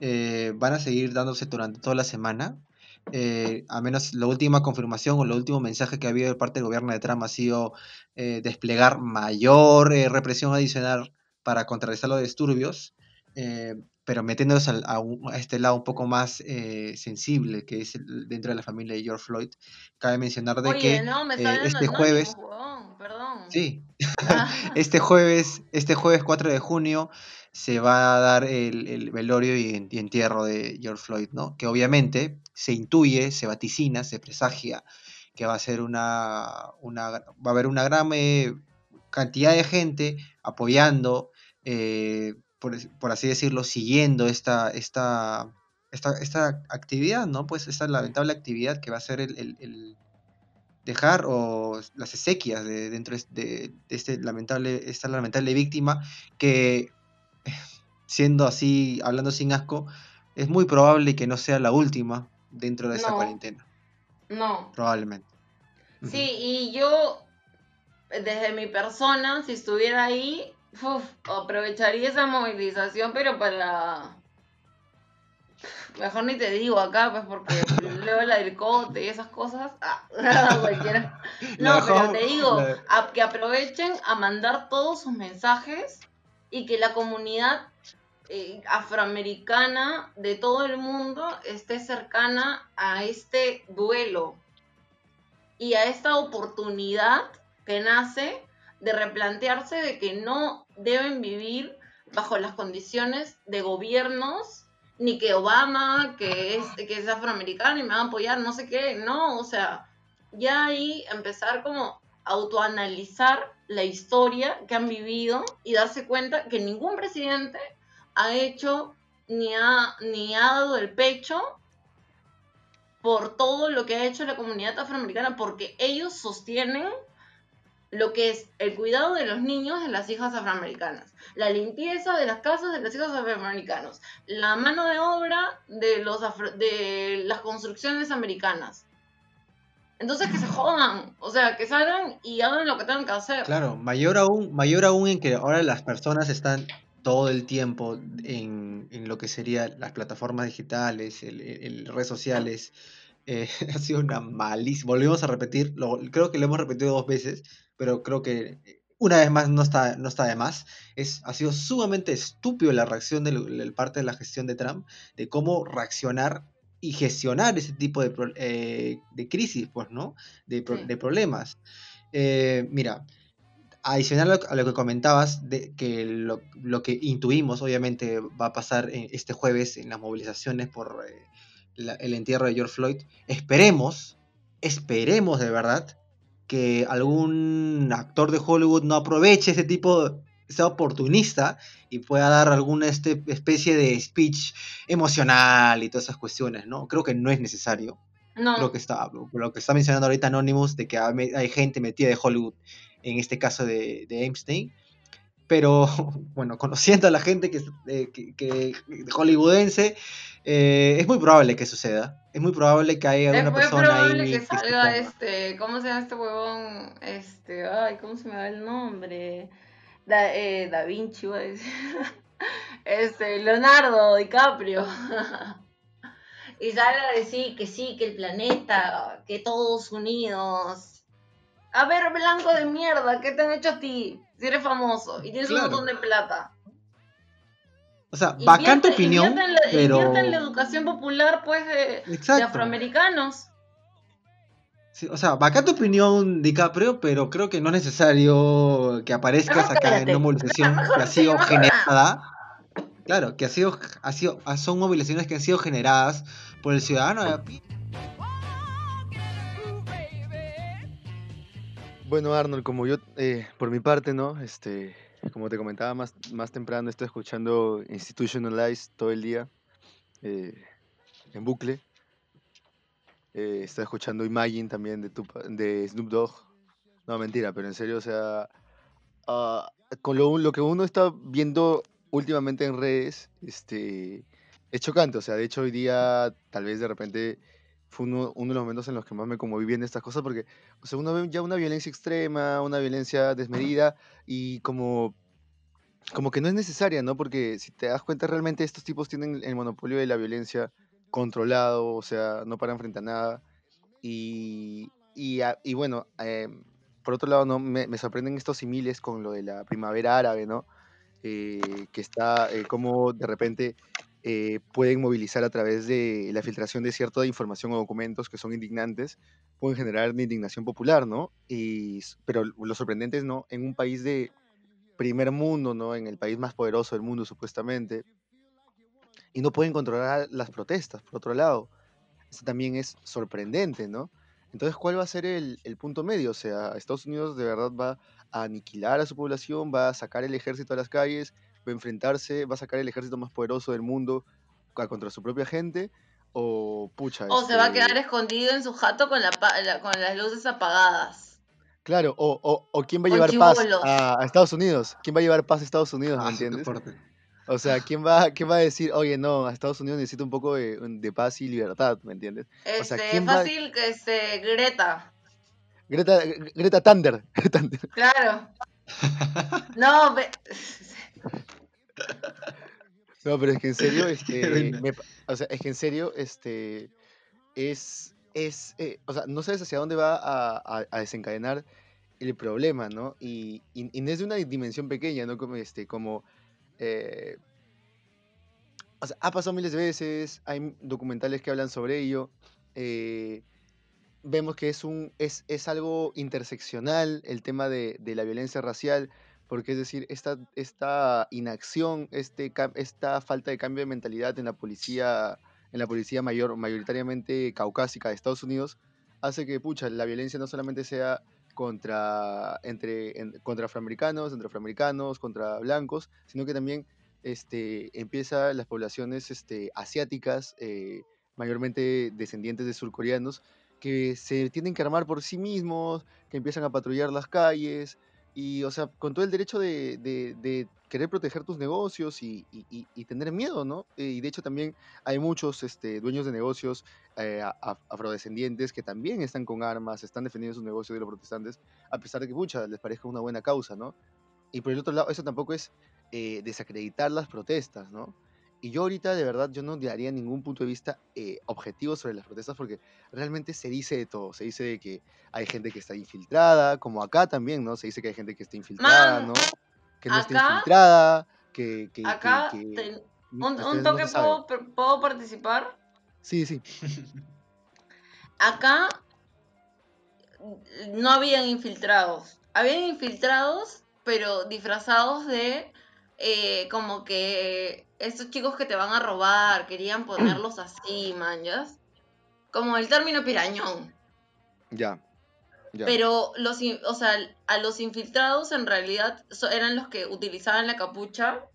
[SPEAKER 2] eh, van a seguir dándose durante toda la semana. a menos la última confirmación o el último mensaje que ha habido de parte del gobierno de Trump ha sido desplegar mayor represión adicional para contrarrestar los disturbios pero metiéndonos a, este lado un poco más eh, sensible, que es dentro de la familia de George Floyd, cabe mencionar de que eh, este jueves... perdón. Sí, ah. este jueves, este jueves 4 de junio se va a dar el, velorio y, entierro de George Floyd, ¿no? Que obviamente se intuye, se vaticina, se presagia que va a ser una, una va a haber una gran eh, cantidad de gente apoyando por, así decirlo, siguiendo esta, esta, esta, esta, actividad, ¿no? Pues esta lamentable actividad que va a ser el, dejar o las exequias de, dentro de, este lamentable, esta lamentable víctima que, siendo así, hablando sin asco, es muy probable que no sea la última dentro de esa cuarentena.
[SPEAKER 3] No.
[SPEAKER 2] Probablemente.
[SPEAKER 3] Sí, y yo, desde mi persona, si estuviera ahí, Uf, aprovecharía esa movilización, pero para... Mejor ni te digo acá, pues porque leo la del cote y esas cosas. Ah, cualquiera. No, pero te digo, que aprovechen a mandar todos sus mensajes y que la comunidad eh, afroamericana de todo el mundo esté cercana a este duelo y a esta oportunidad que nace de replantearse de que no deben vivir bajo las condiciones de gobiernos, ni que Obama, que es, que es afroamericano y me va a apoyar, no sé qué, no, o sea, ya ahí empezar como autoanalizar la historia que han vivido y darse cuenta que ningún presidente ha hecho ni ha, ni ha dado el pecho por todo lo que ha hecho la comunidad afroamericana, porque ellos sostienen lo que es el cuidado de los niños de las hijas afroamericanas, la limpieza de las casas de los hijos afroamericanos, la mano de obra de, los de las construcciones americanas. Entonces que se jodan, o sea, que salgan y hagan lo que tengan que hacer.
[SPEAKER 2] Claro, mayor aún, mayor aún en que ahora las personas están todo el tiempo en, lo que serían las plataformas digitales, el, redes sociales. Eh, ha sido una malísima. Volvemos a repetir, creo que lo hemos repetido dos veces, pero creo que una vez más no está, no está de más. Es, ha sido sumamente estúpido la reacción de, parte de la gestión de Trump, de cómo reaccionar y gestionar ese tipo de, eh, de crisis, pues, ¿no? De, de problemas. Eh, mira, adicional a lo que comentabas, de que lo, que intuimos obviamente va a pasar este jueves en las movilizaciones por eh, el entierro de George Floyd, esperemos, esperemos de verdad que algún actor de Hollywood no aproveche ese tipo, sea oportunista y pueda dar alguna este, especie de speech emocional y todas esas cuestiones, ¿no? Creo que no es necesario. No. Creo que está, lo que está mencionando ahorita Anonymous, de que hay gente metida de Hollywood en este caso de, de Einstein. Pero bueno, conociendo a la gente que, eh, que, hollywoodense, eh, es muy probable que suceda. Es muy probable que haya alguna persona
[SPEAKER 3] probable ahí. que salga este, ¿cómo se llama este huevón? Este, ay, ¿cómo se me da el nombre? Da, eh, da Vinci, voy a decir. Este, Leonardo DiCaprio. y salga a decir que sí, que el planeta, que todos unidos a ver, blanco de mierda, ¿qué te han hecho a ti? Si eres famoso y tienes un montón de plata.
[SPEAKER 2] O sea, bacán tu opinión, pero...
[SPEAKER 3] Invierte en la educación popular, pues, de, afroamericanos.
[SPEAKER 2] o sea, bacán tu opinión, DiCaprio, pero creo que no es necesario que aparezcas acá en una movilización que ha sido generada. Claro, que ha sido, ha sido, son movilizaciones que han sido generadas por el ciudadano de
[SPEAKER 1] Bueno, Arnold, como yo, eh, por mi parte, ¿no? Este, como te comentaba más, más temprano, estoy escuchando Institutionalized todo el día, eh, en bucle. Eh, estoy escuchando Imagine también de, de Snoop Dogg. No, mentira, pero en serio, o sea, ah, con lo, lo, que uno está viendo últimamente en redes, este, es chocante. O sea, de hecho, hoy día, tal vez de repente fue uno, de los momentos en los que más me conmoví viendo estas cosas porque o sea, uno ve ya una violencia extrema, una violencia desmedida y como, como que no es necesaria, ¿no? Porque si te das cuenta realmente estos tipos tienen el monopolio de la violencia controlado, o sea, no paran frente a nada. Y, y, y bueno, eh, por otro lado, ¿no? Me, me, sorprenden estos similes con lo de la primavera árabe, ¿no? Eh, que está eh, como de repente eh, pueden movilizar a través de la filtración de cierta información o documentos que son indignantes, pueden generar indignación popular, ¿no? Y, pero lo sorprendente es, ¿no? En un país de primer mundo, ¿no? En el país más poderoso del mundo, supuestamente, y no pueden controlar las protestas, por otro lado. Eso también es sorprendente, ¿no? Entonces, ¿cuál va a ser el, el, punto medio? O sea, Estados Unidos de verdad va a aniquilar a su población, va a sacar el ejército a las calles, va a enfrentarse, va a sacar el ejército más poderoso del mundo contra su propia gente, o pucha.
[SPEAKER 3] O se va a quedar este escondido en su jato con, la, con las luces apagadas.
[SPEAKER 1] Claro, o, o, o quién va a llevar paz a, Estados Unidos. ¿Quién va a llevar paz a Estados Unidos? ¿Me ah, entiendes? O sea, ¿quién va, ¿quién va a decir, oye, no, a Estados Unidos necesita un poco de, de paz y libertad, ¿me entiendes?
[SPEAKER 3] Este, o sea, fácil que este, Greta.
[SPEAKER 1] Greta, Greta Thunder.
[SPEAKER 3] Claro. no,
[SPEAKER 1] no, pero es que en serio, este, o sea, es que en serio, este, es, es, eh, o sea, no sabes hacia dónde va a, a, desencadenar el problema, ¿no? Y, y, no es de una dimensión pequeña, ¿no? Como, este, como, eh, o sea, ha pasado miles de veces, hay documentales que hablan sobre ello, eh, vemos que es, un, es, es algo interseccional el tema de, de la violencia racial, porque es decir, esta, esta inacción, este, esta falta de cambio de mentalidad en la policía, en la policía mayor, mayoritariamente caucásica de Estados Unidos, hace que, pucha, la violencia no solamente sea contra, entre, contra afroamericanos, entre afroamericanos, contra blancos, sino que también este, empieza las poblaciones este, asiáticas, eh, mayormente descendientes de surcoreanos, que se tienen que armar por sí mismos, que empiezan a patrullar las calles, y, o sea, con todo el derecho de, querer proteger tus negocios y, y, tener miedo, ¿no? Y de hecho también hay muchos este, dueños de negocios eh, afrodescendientes que también están con armas, están defendiendo sus negocios de los protestantes, a pesar de que, mucha les parezca una buena causa, ¿no? Y por el otro lado, eso tampoco es eh, desacreditar las protestas, ¿no? Y yo ahorita de verdad yo no daría ningún punto de vista eh, objetivo sobre las protestas porque realmente se dice de todo. Se dice de que hay gente que está infiltrada, como acá también, ¿no? Se dice que hay gente que está infiltrada, ¿no? Que no está infiltrada, que... que
[SPEAKER 3] acá, un, toque, ¿puedo, ¿puedo participar?
[SPEAKER 1] Sí, sí.
[SPEAKER 3] acá no habían infiltrados. Habían infiltrados, pero disfrazados de eh, como que estos chicos que te van a robar, querían ponerlos así, man, Como el término pirañón.
[SPEAKER 1] Ya.
[SPEAKER 3] Pero los, o sea, a los infiltrados en realidad eran los que utilizaban la capucha.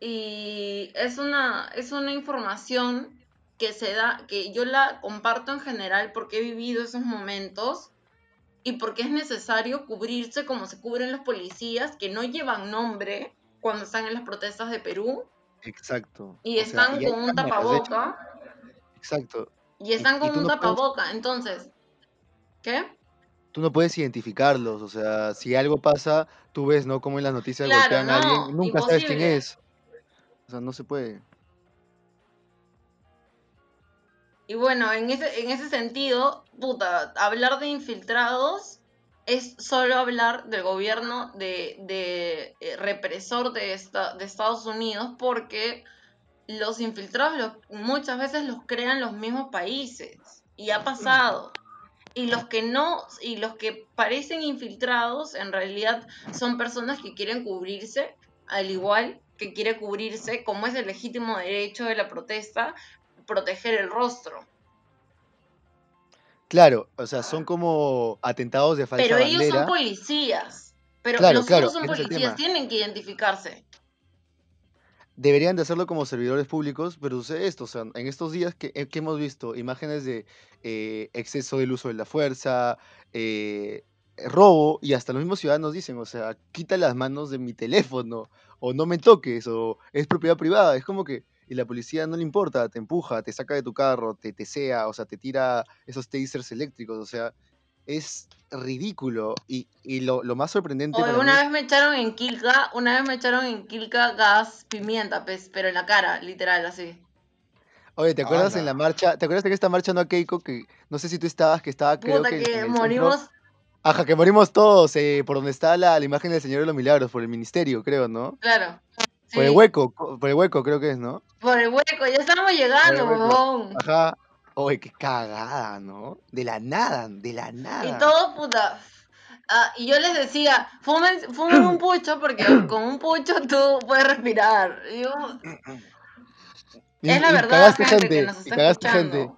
[SPEAKER 3] Y es una, es una información que se da, que yo la comparto en general porque he vivido esos momentos y porque es necesario cubrirse como se cubren los policías que no llevan nombre cuando están en las protestas de Perú
[SPEAKER 1] Exacto.
[SPEAKER 3] Y están con un tapaboca.
[SPEAKER 1] Exacto.
[SPEAKER 3] Y están con un tapaboca, entonces. ¿Qué?
[SPEAKER 1] Tú no puedes identificarlos, o sea, si algo pasa, tú ves, ¿no? Como en las noticias golpean a alguien, nunca sabes quién es. O sea, no se puede.
[SPEAKER 3] Y bueno, en ese, en ese sentido, puta, hablar de infiltrados es solo hablar del gobierno de, eh, represor de, esta, de Estados Unidos porque los infiltrados muchas veces los crean los mismos países y ha pasado. Y los que no, y los que parecen infiltrados en realidad son personas que quieren cubrirse, al igual que quiere cubrirse, como es el legítimo derecho de la protesta, proteger el rostro.
[SPEAKER 1] Claro, o sea, son como atentados de falsa
[SPEAKER 3] Pero ellos son policías. Pero los otros son policías, tienen que identificarse.
[SPEAKER 1] Deberían de hacerlo como servidores públicos, pero sucede esto, o sea, en estos días que, eh, hemos visto imágenes de eh, exceso del uso de la fuerza, eh, robo, y hasta los mismos ciudadanos dicen, o sea, quita las manos de mi teléfono, o no me toques, o es propiedad privada, es como que y la policía no le importa, te empuja, te saca de tu carro, te tesea, o sea, te tira esos tasers eléctricos, o sea, es ridículo. Y, lo, más sorprendente.
[SPEAKER 3] una vez me echaron en Kilka, una vez me echaron en Kilka gas pimienta, pues, pero en la cara, literal, así.
[SPEAKER 1] Oye, ¿te acuerdas en la marcha? ¿Te acuerdas de que esta marcha no a Keiko? Que no sé si tú estabas, que estaba, creo
[SPEAKER 3] que. que morimos.
[SPEAKER 1] Ajá, que morimos todos, eh, por donde está la, la, imagen del Señor de los Milagros, por el ministerio, creo, ¿no?
[SPEAKER 3] Claro.
[SPEAKER 1] Por el hueco, por el hueco creo que es, ¿no?
[SPEAKER 3] Por el hueco, ya estamos llegando, bobón.
[SPEAKER 1] Ajá. Oye, qué cagada, ¿no? De la nada, de la nada.
[SPEAKER 3] Y todo, puta. Ah, y yo les decía, fumen, un pucho porque con un pucho tú puedes respirar. Y es la verdad, gente, que nos está y cagaste gente.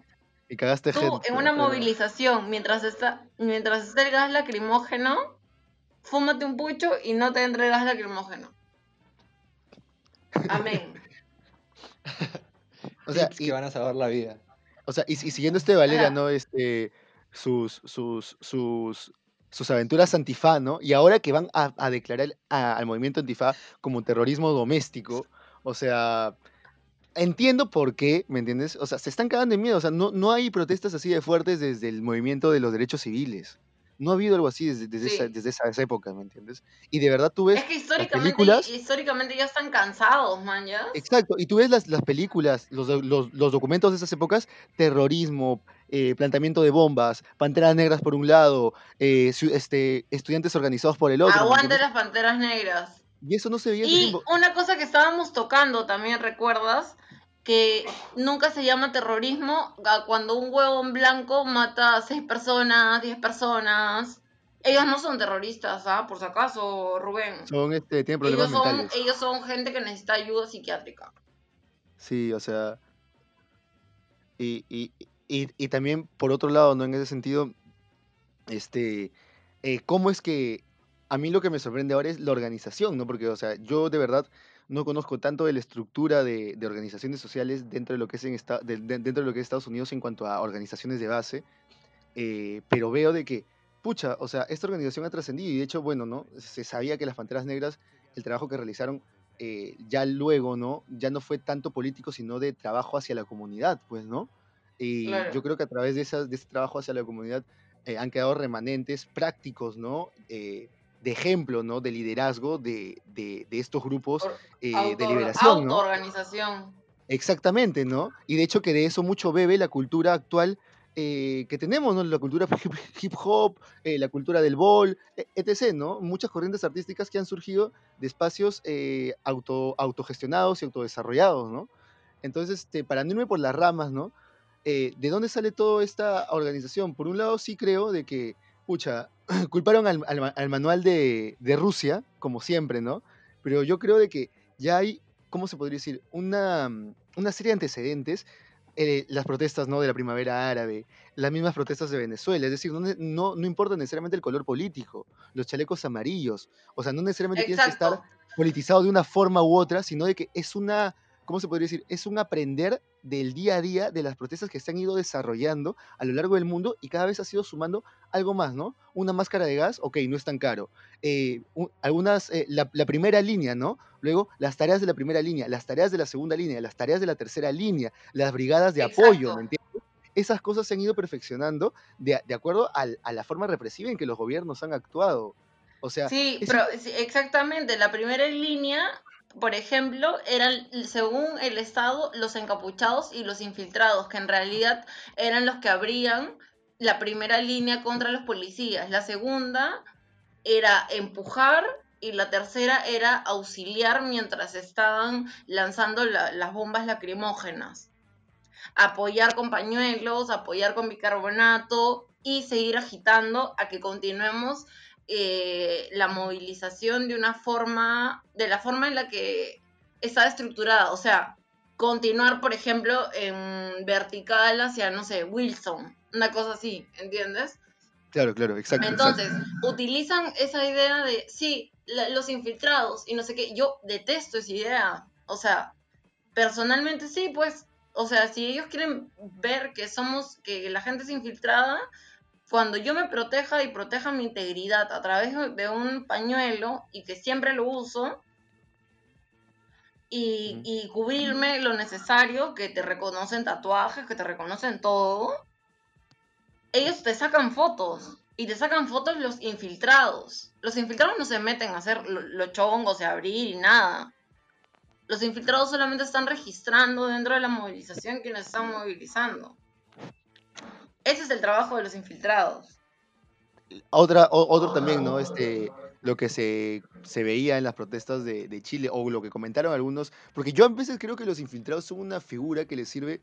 [SPEAKER 1] Y cagaste
[SPEAKER 3] tú,
[SPEAKER 1] gente.
[SPEAKER 3] en una movilización, mientras está, mientras está el gas lacrimógeno, fúmate un pucho y no te entre gas lacrimógeno. Amén.
[SPEAKER 2] o sea, y, que van a salvar la vida.
[SPEAKER 1] O sea, y, siguiendo este Valeria, ¿no? Este, sus, sus, sus, sus aventuras antifa, ¿no? Y ahora que van a, declarar al movimiento antifa como terrorismo doméstico, o sea, entiendo por qué, ¿me entiendes? O sea, se están cagando de miedo, o sea, no, no hay protestas así de fuertes desde el movimiento de los derechos civiles. No ha habido algo así desde, desde, esa, época, ¿me entiendes? Y de verdad tú ves.
[SPEAKER 3] Es que históricamente, películas, históricamente ya están cansados, man, ¿ya?
[SPEAKER 1] Exacto, y tú ves las, las películas, los, los, los, documentos de esas épocas: terrorismo, eh, planteamiento de bombas, panteras negras por un lado, eh, este, estudiantes organizados por el otro.
[SPEAKER 3] Aguante las panteras negras.
[SPEAKER 1] Y eso no se veía.
[SPEAKER 3] Y una cosa que estábamos tocando también, ¿recuerdas? Que nunca se llama terrorismo cuando un huevón blanco mata a seis personas, diez personas. Ellos no son terroristas, ¿ah? Por si acaso, Rubén.
[SPEAKER 1] Son, este, tienen problemas
[SPEAKER 3] ellos
[SPEAKER 1] son,
[SPEAKER 3] Ellos son gente que necesita ayuda psiquiátrica.
[SPEAKER 1] Sí, o sea... Y, y, y, y también, por otro lado, ¿no? En ese sentido, este... Eh, ¿Cómo es que... A mí lo que me sorprende ahora es la organización, ¿no? Porque, o sea, yo de verdad no conozco tanto de la estructura de, organizaciones sociales dentro de, lo que es en dentro de lo que es Estados Unidos en cuanto a organizaciones de base, eh, pero veo de que, pucha, o sea, esta organización ha trascendido y de hecho, bueno, ¿no? Se sabía que las Panteras Negras, el trabajo que realizaron eh, ya luego, ¿no? Ya no fue tanto político, sino de trabajo hacia la comunidad, pues, ¿no? Y yo creo que a través de, esas, de ese trabajo hacia la comunidad eh, han quedado remanentes prácticos, ¿no? De ejemplo, ¿no? De liderazgo de, de, estos grupos de liberación, ¿no?
[SPEAKER 3] organización
[SPEAKER 1] Exactamente, ¿no? Y de hecho que de eso mucho bebe la cultura actual eh, que tenemos, ¿no? La cultura hip hop, eh, la cultura del ball, e, etc., ¿no? Muchas corrientes artísticas que han surgido de espacios eh, auto, autogestionados y autodesarrollados, ¿no? Entonces, este, para no irme por las ramas, ¿no? ¿De dónde sale toda esta organización? Por un lado, sí creo de que, pucha, culparon al, al, manual de, de, Rusia, como siempre, ¿no? Pero yo creo de que ya hay, ¿cómo se podría decir? Una, una serie de antecedentes eh, las protestas ¿no? de la primavera árabe, las mismas protestas de Venezuela, es decir, no, no, no importa necesariamente el color político, los chalecos amarillos, o sea, no necesariamente tienes que estar politizado de una forma u otra, sino de que es una ¿cómo se podría decir? Es un aprender del día a día de las protestas que se han ido desarrollando a lo largo del mundo y cada vez ha sido sumando algo más, ¿no? Una máscara de gas, ok, no es tan caro. Eh, algunas, eh, la, primera línea, ¿no? Luego, las tareas de la primera línea, las tareas de la segunda línea, las tareas de la tercera línea, las brigadas de apoyo, ¿me entiendes? Esas cosas se han ido perfeccionando de, acuerdo a la forma represiva en que los gobiernos han actuado. O sea,
[SPEAKER 3] sí, pero exactamente, la primera línea por ejemplo, eran, según el Estado, los encapuchados y los infiltrados, que en realidad eran los que abrían la primera línea contra los policías. La segunda era empujar y la tercera era auxiliar mientras estaban lanzando las bombas lacrimógenas. Apoyar con pañuelos, apoyar con bicarbonato y seguir agitando a que continuemos eh, la movilización de una forma, de la forma en la que está estructurada. O sea, continuar, por ejemplo, en vertical hacia, no sé, Wilson, una cosa así, ¿entiendes?
[SPEAKER 1] Claro, claro, exacto.
[SPEAKER 3] Entonces, utilizan esa idea de, sí, los infiltrados y no sé qué. Yo detesto esa idea. O sea, personalmente sí, pues, o sea, si ellos quieren ver que somos, que la gente es infiltrada, cuando yo me proteja y proteja mi integridad a través de un pañuelo y que siempre lo uso, y, cubrirme lo necesario, que te reconocen tatuajes, que te reconocen todo, ellos te sacan fotos. Y te sacan fotos los infiltrados. Los infiltrados no se meten a hacer los chongos de abrir y nada. Los infiltrados solamente están registrando dentro de la movilización quienes están movilizando. Ese es el trabajo de los infiltrados.
[SPEAKER 1] Otra, otro también, ¿no? Este, lo que se, veía en las protestas de, Chile, o lo que comentaron algunos, porque yo a veces creo que los infiltrados son una figura que le sirve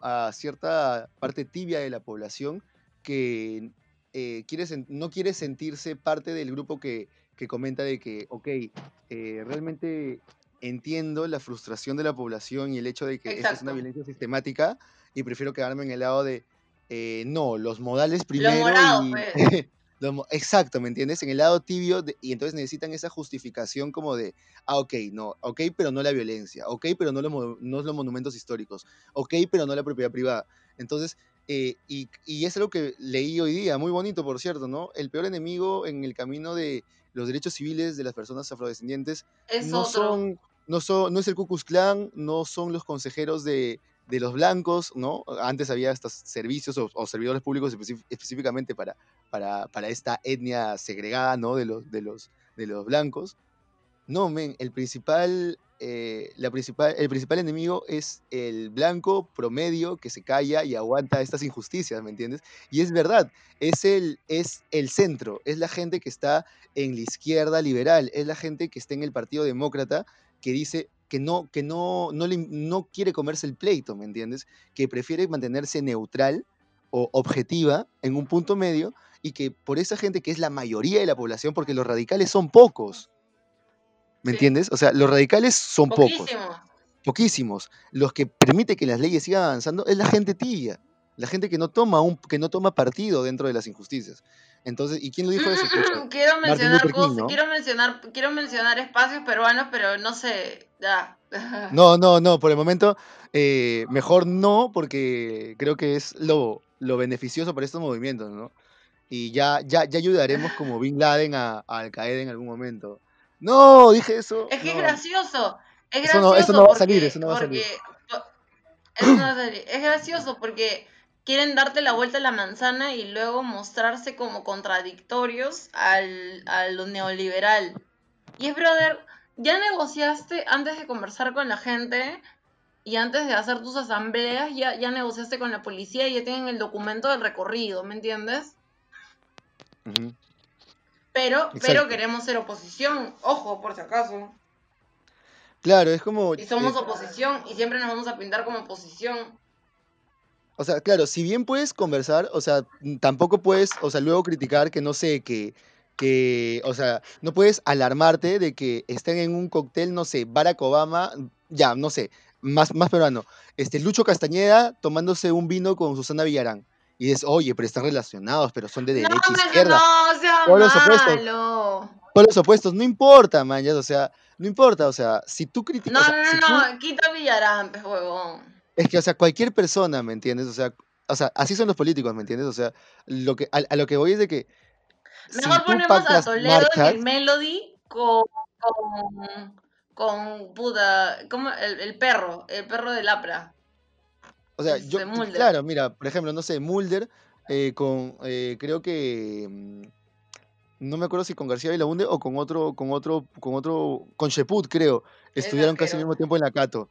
[SPEAKER 1] a cierta parte tibia de la población que eh, quiere, no quiere sentirse parte del grupo que, comenta de que, ok, eh, realmente entiendo la frustración de la población y el hecho de que esta es una violencia sistemática y prefiero quedarme en el lado de eh, no, los modales primero. Pues. exacto, ¿me entiendes? En el lado tibio, y entonces necesitan esa justificación como de, ah, ok, no, ok, pero no la violencia, ok, pero no, no los monumentos históricos, ok, pero no la propiedad privada. Entonces, eh, y, y, es algo que leí hoy día, muy bonito, por cierto, ¿no? El peor enemigo en el camino de los derechos civiles de las personas afrodescendientes no son, no son, no es el Ku Klux Klan, no son los consejeros de, de los blancos, ¿no? Antes había estos servicios o, servidores públicos específicamente para, para, esta etnia segregada, ¿no? De los, de los, de los blancos. No, men, el principal, eh, la principal, el principal enemigo es el blanco promedio que se calla y aguanta estas injusticias, ¿me entiendes? Y es verdad, es el, es el centro, es la gente que está en la izquierda liberal, es la gente que está en el Partido Demócrata que dice, que no, que no, no, no quiere comerse el pleito, ¿me entiendes? Que prefiere mantenerse neutral o objetiva en un punto medio y que por esa gente que es la mayoría de la población, porque los radicales son pocos, ¿me entiendes? O sea, los radicales son pocos. Poquísimos. Los que permite que las leyes sigan avanzando es la gente tibia, la gente que no toma un, que no toma partido dentro de las injusticias. Entonces, ¿y quién lo dijo eso?
[SPEAKER 3] quiero mencionar cosas, quiero mencionar, quiero mencionar espacios peruanos, pero no sé, ya.
[SPEAKER 1] No, no, no, por el momento eh, mejor no, porque creo que es lo, lo beneficioso para estos movimientos, ¿no? Y ya, ya, ya ayudaremos como Bin Laden a, Al Qaeda en algún momento. No, dije eso.
[SPEAKER 3] Es que es gracioso. Es gracioso. Eso no, va a salir, eso no va a salir. Es gracioso porque quieren darte la vuelta a la manzana y luego mostrarse como contradictorios al, a lo neoliberal. Y es, brother, ya negociaste antes de conversar con la gente y antes de hacer tus asambleas, ya, ya negociaste con la policía y ya tienen el documento del recorrido, ¿me entiendes? Pero, pero queremos ser oposición, ojo, por si acaso.
[SPEAKER 1] Claro, es como...
[SPEAKER 3] Y somos eh, oposición y siempre nos vamos a pintar como oposición.
[SPEAKER 1] O sea, claro, si bien puedes conversar, o sea, tampoco puedes, o sea, luego criticar que no sé, que, que, o sea, no puedes alarmarte de que estén en un cóctel, no sé, Barack Obama, ya, no sé, más, más peruano, este, Lucho Castañeda tomándose un vino con Susana Villarán. Y dices, oye, pero están relacionados, pero son de derecha no, izquierda.
[SPEAKER 3] No, sea por los opuestos.
[SPEAKER 1] Por los opuestos, no importa, man, o sea, no importa, o sea, si tú criticas.
[SPEAKER 3] No, no, no, quita Villarán, huevón.
[SPEAKER 1] Es que, o sea, cualquier persona, ¿me entiendes? O sea, o sea, así son los políticos, ¿me entiendes? O sea, lo que, a, lo que voy es de que.
[SPEAKER 3] Mejor ponemos a Toledo en el Melody con, con, puta, ¿cómo? El, el perro, el perro de Lapra.
[SPEAKER 1] O sea, yo, claro, mira, por ejemplo, no sé, Mulder eh, con, eh, creo que, mm, no me acuerdo si con García Vilabunde o con otro, con otro, con otro, con Sheput, creo, estudiaron casi al mismo tiempo en la Cato.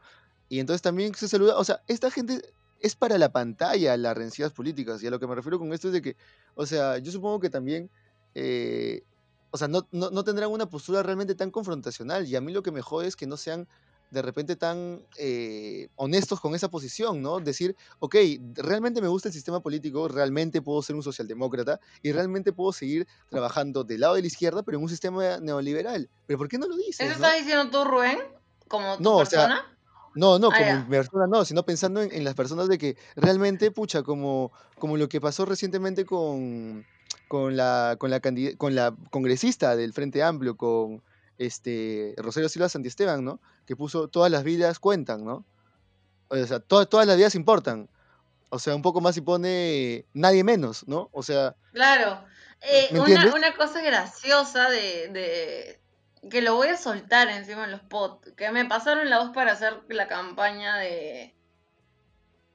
[SPEAKER 1] Y entonces también se saluda, o sea, esta gente es para la pantalla las rencillas políticas. Y a lo que me refiero con esto es de que, o sea, yo supongo que también, eh, o sea, no, no, no, tendrán una postura realmente tan confrontacional. Y a mí lo que me jode es que no sean de repente tan eh, honestos con esa posición, ¿no? Decir, ok, realmente me gusta el sistema político, realmente puedo ser un socialdemócrata y realmente puedo seguir trabajando del lado de la izquierda, pero en un sistema neoliberal. ¿Pero por qué no lo dices?
[SPEAKER 3] ¿Eso estás diciendo tú, Rubén? ¿Como tu persona?
[SPEAKER 1] No, no, ah, como persona no, sino pensando en, las personas de que realmente, pucha, como, como lo que pasó recientemente con, con, la, con, la, con la congresista del Frente Amplio, con este, Rosario Silva Santiesteban, ¿no? Que puso todas las vidas cuentan, ¿no? O sea, todas las vidas importan. O sea, un poco más y pone nadie menos, ¿no? O sea.
[SPEAKER 3] Claro. Eh, una, una, cosa graciosa de, de, que lo voy a soltar encima de los pods, que me pasaron la voz para hacer la campaña de,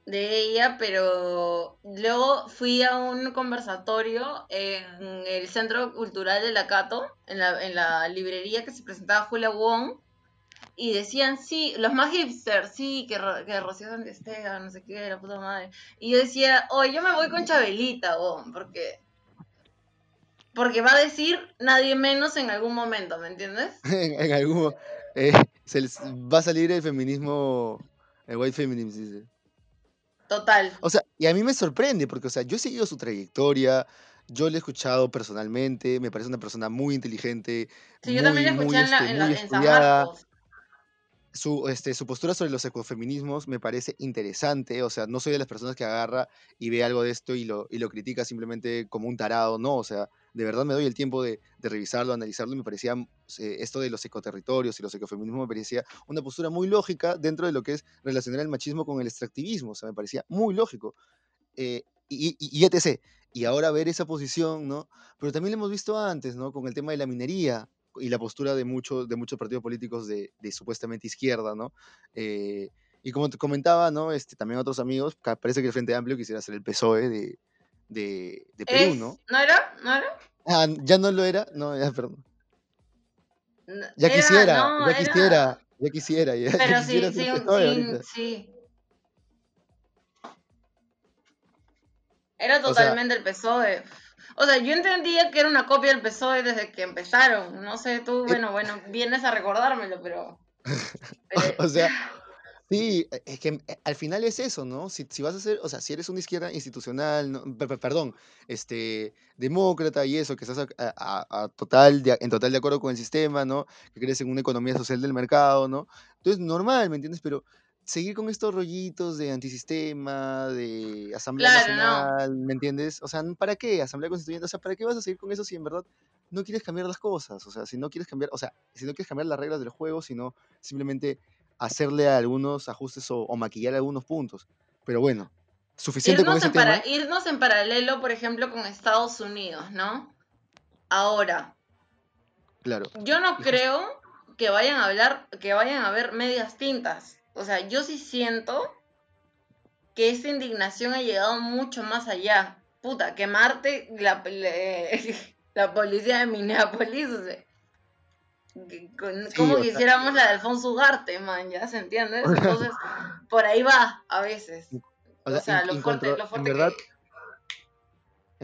[SPEAKER 3] de ella, pero luego fui a un conversatorio en el Centro Cultural de la en la, en la librería que se presentaba Julia Wong, y decían, sí, los más hipsters, sí, que, que Rocío Santiago, no sé qué, la puta madre. Y yo decía, oye, yo me voy con Chabelita, Wong, porque... Porque va a decir nadie menos en algún momento, ¿me entiendes?
[SPEAKER 1] en, algún eh, se va a salir el feminismo, el white feminism, dice.
[SPEAKER 3] Total.
[SPEAKER 1] O sea, y a mí me sorprende porque, o sea, yo he seguido su trayectoria, yo le he escuchado personalmente, me parece una persona muy inteligente.
[SPEAKER 3] Sí, yo también la escuché en, la, este, en, San Marcos.
[SPEAKER 1] Su, este, su postura sobre los ecofeminismos me parece interesante, o sea, no soy de las personas que agarra y ve algo de esto y lo, y lo critica simplemente como un tarado, no, o sea, de verdad me doy el tiempo de, revisarlo, analizarlo y me parecía eh, esto de los ecoterritorios y los ecofeminismos me parecía una postura muy lógica dentro de lo que es relacionar el machismo con el extractivismo, o sea, me parecía muy lógico. Eh, y, y, y, etc. Y ahora ver esa posición, ¿no? Pero también lo hemos visto antes, ¿no? Con el tema de la minería y la postura de, muchos de muchos partidos políticos de, supuestamente izquierda, ¿no? Eh, y como te comentaba, ¿no? Este, también otros amigos, parece que el Frente Amplio quisiera ser el PSOE de, de, de Perú, ¿no?
[SPEAKER 3] ¿No era? ¿No era?
[SPEAKER 1] Ah, ya no lo era, no, ya, perdón. Ya quisiera, ya quisiera, ya quisiera. Ya,
[SPEAKER 3] Pero sí, sí, sí, sí. Era totalmente el PSOE. O sea, yo entendía que era una copia del PSOE desde que empezaron. No sé, tú, bueno, bueno, vienes a recordármelo, pero...
[SPEAKER 1] o sea, Sí, es que eh, al final es eso, ¿no? Si, si vas a ser, o sea, si eres una izquierda institucional, perdón, este, demócrata y eso, que estás a, total en total de acuerdo con el sistema, ¿no? Que crees en una economía social del mercado, ¿no? Entonces, normal, ¿me entiendes? Pero seguir con estos rollitos de antisistema, de Asamblea Nacional, ¿me entiendes? O sea, ¿para qué Asamblea Constituyente? O sea, ¿para qué vas a seguir con eso si en verdad no quieres cambiar las cosas? O sea, si no quieres cambiar, o sea, si no quieres cambiar las reglas del juego, sino simplemente hacerle algunos ajustes o, maquillar algunos puntos. Pero bueno, suficiente
[SPEAKER 3] irnos con ese tema. irnos en paralelo, por ejemplo, con Estados Unidos, ¿no? Ahora.
[SPEAKER 1] Claro.
[SPEAKER 3] Yo no creo que vayan a hablar, que vayan a haber medias tintas o sea, yo sí siento que esa indignación ha llegado mucho más allá. Puta, quemarte la, la policía de Minneapolis, o sea, como quisiéramos la de Alfonso Ugarte, man, ¿ya se entiende? Entonces, por ahí va a veces. O sea, lo, fuerte, lo fuerte,
[SPEAKER 1] verdad,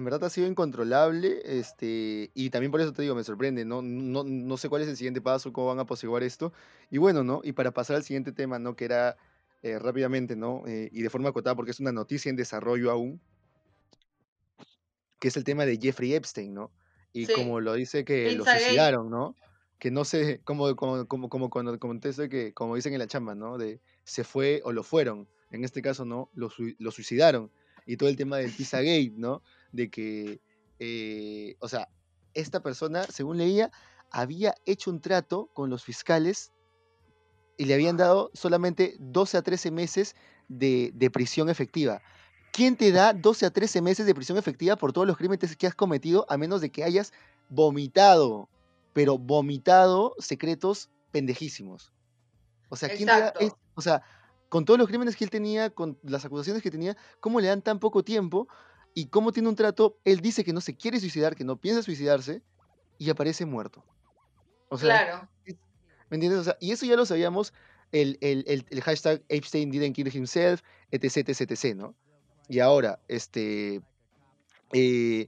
[SPEAKER 1] En verdad ha sido incontrolable, este, y también por eso te digo, me sorprende, ¿no? No, no sé cuál es el siguiente paso, cómo van a apaciguar esto. Y bueno, ¿no? Y para pasar al siguiente tema, ¿no? Que era eh, rápidamente, ¿no? Eh, y de forma acotada, porque es una noticia en desarrollo aún, que es el tema de Jeffrey Epstein, ¿no? Y como lo dice que lo suicidaron, ¿no? Que no sé, como, como, como, como cuando contesto que, como dicen en la chamba, ¿no? De se fue o lo fueron. En este caso, ¿no? Lo, lo suicidaron. Y todo el tema del Pizzagate, ¿no? De que, eh, o sea, esta persona, según leía, había hecho un trato con los fiscales y le habían dado solamente 12 a 13 meses de, prisión efectiva. ¿Quién te da 12 a 13 meses de prisión efectiva por todos los crímenes que has cometido a menos de que hayas vomitado, pero vomitado secretos pendejísimos? O sea, ¿quién te da, o sea, con todos los crímenes que él tenía, con las acusaciones que tenía, ¿cómo le dan tan poco tiempo y cómo tiene un trato, él dice que no se quiere suicidar, que no piensa suicidarse, y aparece muerto.
[SPEAKER 3] O sea, claro.
[SPEAKER 1] ¿Me entiendes? O sea, y eso ya lo sabíamos, el, el, el, hashtag Epstein didn't kill himself, etc, etc, etc, ¿no? Y ahora, este, eh,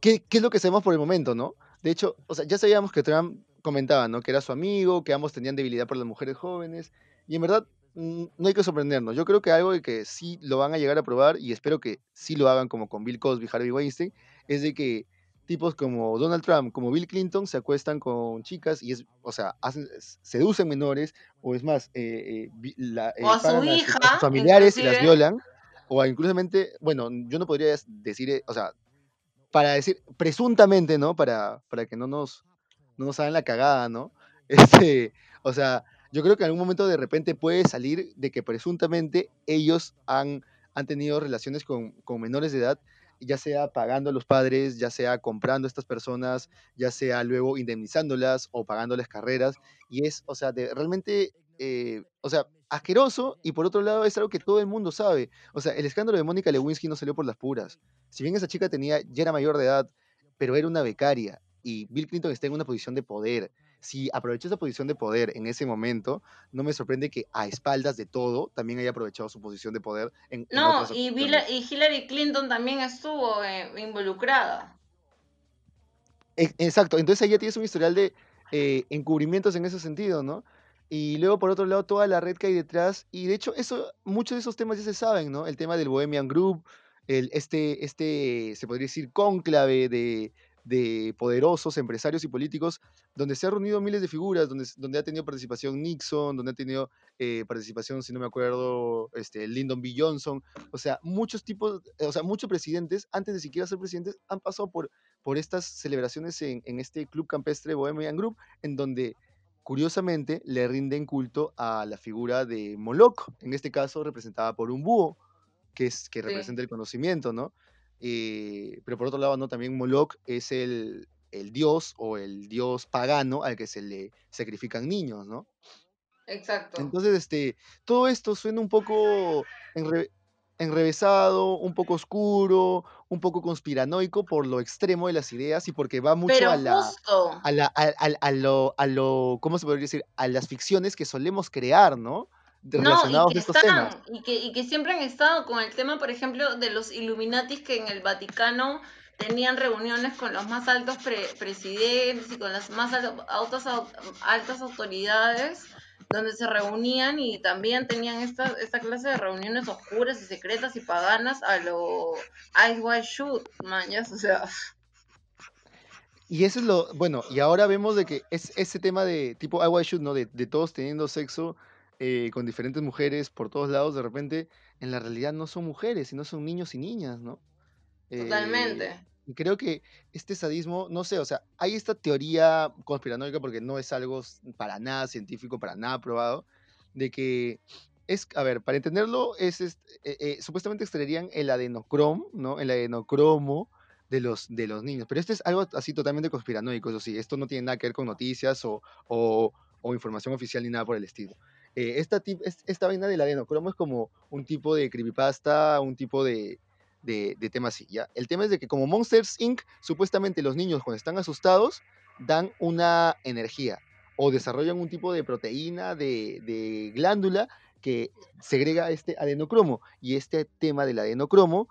[SPEAKER 1] ¿qué, ¿qué, es lo que sabemos por el momento, no? De hecho, o sea, ya sabíamos que Trump comentaba, ¿no? Que era su amigo, que ambos tenían debilidad por las mujeres jóvenes, y en verdad no hay que sorprendernos. Yo creo que algo de que sí lo van a llegar a probar y espero que sí lo hagan como con Bill Cosby, Harvey Weinstein, es de que tipos como Donald Trump, como Bill Clinton, se acuestan con chicas y es, o sea, hacen, seducen menores o es más, eh, eh, la,
[SPEAKER 3] eh, a su hija,
[SPEAKER 1] sus familiares y las violan o incluso, bueno, yo no podría decir, o sea, para decir presuntamente, ¿no? Para, para que no nos, no nos hagan la cagada, ¿no? Este, o sea, yo creo que en algún momento de repente puede salir de que presuntamente ellos han, han tenido relaciones con, menores de edad, ya sea pagando a los padres, ya sea comprando a estas personas, ya sea luego indemnizándolas o pagándoles carreras. Y es, o sea, de, realmente, eh, o sea, asqueroso y por otro lado es algo que todo el mundo sabe. O sea, el escándalo de Mónica Lewinsky no salió por las puras. Si bien esa chica tenía, ya era mayor de edad, pero era una becaria y Bill Clinton está en una posición de poder si aprovechó esa posición de poder en ese momento, no me sorprende que a espaldas de todo también haya aprovechado su posición de poder en,
[SPEAKER 3] No, y, y, Hillary Clinton también estuvo eh, involucrada.
[SPEAKER 1] E, exacto, entonces ahí ya tienes un historial de eh, encubrimientos en ese sentido, ¿no? Y luego, por otro lado, toda la red que hay detrás. Y de hecho, eso, muchos de esos temas ya se saben, ¿no? El tema del Bohemian Group, el, este, este, se podría decir, cónclave de, de poderosos empresarios y políticos, donde se han reunido miles de figuras, donde, donde ha tenido participación Nixon, donde ha tenido eh, participación, si no me acuerdo, este, Lyndon B. Johnson, o sea, muchos tipos, eh, o sea, muchos presidentes, antes de siquiera ser presidentes, han pasado por, por estas celebraciones en, en este club campestre Bohemian Group, en donde curiosamente le rinden culto a la figura de Moloch, en este caso representada por un búho, que, es, que representa el conocimiento, ¿no? Eh, pero por otro lado, ¿no? También Moloch es el, dios o el dios pagano al que se le sacrifican niños, ¿no?
[SPEAKER 3] Exacto.
[SPEAKER 1] Entonces, este, todo esto suena un poco enrevesado, un poco oscuro, un poco conspiranoico por lo extremo de las ideas y porque va mucho a la, a la a, lo, a lo, ¿cómo se podría decir? A las ficciones que solemos crear, ¿no?
[SPEAKER 3] Relacionados estos temas. Y que, y que siempre han estado con el tema, por ejemplo, de los Illuminatis que en el Vaticano tenían reuniones con los más altos presidentes y con las más altas, altas autoridades donde se reunían y también tenían esta, esta clase de reuniones oscuras y secretas y paganas a lo Ice White Shoot, mañas, o sea.
[SPEAKER 1] Y eso es lo, bueno, y ahora vemos de que es ese tema de tipo Ice White Shoot, ¿no? De, de todos teniendo sexo eh, con diferentes mujeres por todos lados, de repente en la realidad no son mujeres, sino son niños y niñas, ¿no?
[SPEAKER 3] Totalmente.
[SPEAKER 1] Eh, y creo que este sadismo, no sé, o sea, hay esta teoría conspiranoica porque no es algo para nada científico, para nada probado, de que es, a ver, para entenderlo, es, eh, eh, supuestamente extraerían el adenocromo, ¿no? El adenocromo de los, de los niños. Pero este es algo así totalmente conspiranoico, eso sí, esto no tiene nada que ver con noticias o, o, información oficial ni nada por el estilo. Eh, esta, esta vaina del adenocromo es como un tipo de creepypasta, un tipo de, de, tema así, ¿ya? El tema es de que como Monsters Inc., supuestamente los niños cuando están asustados dan una energía o desarrollan un tipo de proteína, de, de glándula que segrega este adenocromo. Y este tema del adenocromo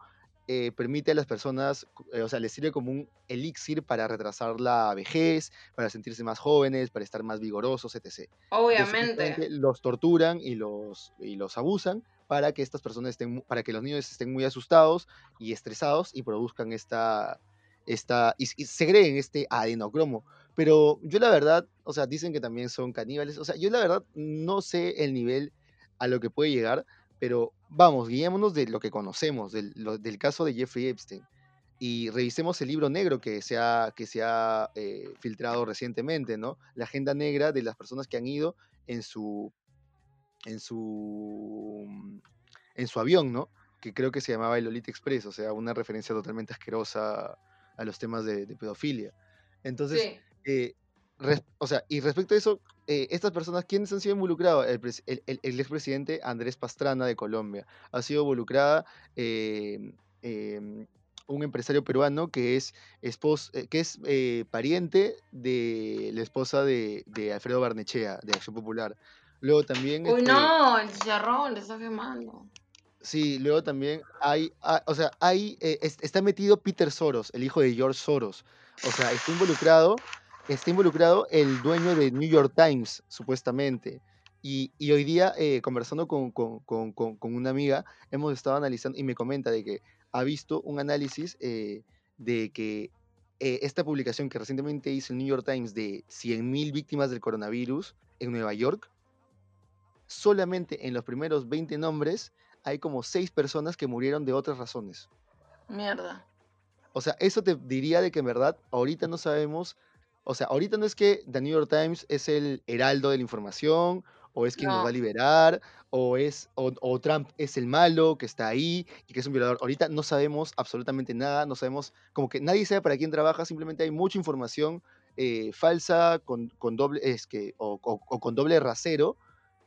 [SPEAKER 1] eh, permite a las personas, eh, o sea, les sirve como un elixir para retrasar la vejez, para sentirse más jóvenes, para estar más vigorosos, etc.
[SPEAKER 3] Obviamente.
[SPEAKER 1] los torturan y los, y los abusan para que estas personas estén, para que los niños estén muy asustados y estresados y produzcan esta, esta y, y segreguen este adenocromo. Pero yo la verdad, o sea, dicen que también son caníbales, o sea, yo la verdad no sé el nivel a lo que puede llegar, pero vamos, guiémonos de lo que conocemos, del, del caso de Jeffrey Epstein, y revisemos el libro negro que se ha, que se ha eh, filtrado recientemente, ¿no? La agenda negra de las personas que han ido en su, en su, en su avión, ¿no? Que creo que se llamaba el Lolita Express, o sea, una referencia totalmente asquerosa a los temas de, pedofilia. Entonces, eh, o sea, y respecto a eso, eh, estas personas, ¿quiénes han sido involucrados? El, el, expresidente Andrés Pastrana de Colombia. Ha sido involucrada em, em, un empresario peruano que es, espos, eh, que es eh, pariente de la esposa de, Alfredo Barnechea, de Acción Popular. Luego también...
[SPEAKER 3] Uy, este no, el chicharrón le está quemando.
[SPEAKER 1] Sí, luego también hay, ah, o sea, hay, está metido Peter Soros, el hijo de George Soros. O sea, está involucrado está involucrado el dueño de New York Times, supuestamente. Y, hoy día, eh, conversando con, una amiga, hemos estado analizando y me comenta de que ha visto un análisis eh, de que eh, esta publicación que recientemente hizo el New York Times de 100.000 víctimas del coronavirus en Nueva York, solamente en los primeros 20 nombres hay como 6 personas que murieron de otras razones.
[SPEAKER 3] Mierda.
[SPEAKER 1] O sea, eso te diría de que en verdad ahorita no sabemos o sea, ahorita no es que The New York Times es el heraldo de la información, o es quien nos va a liberar, o, es, o, Trump es el malo que está ahí y que es un violador. Ahorita no sabemos absolutamente nada, no sabemos, como que nadie sabe para quién trabaja, simplemente hay mucha información eh, falsa con, doble, es que, o, con doble rasero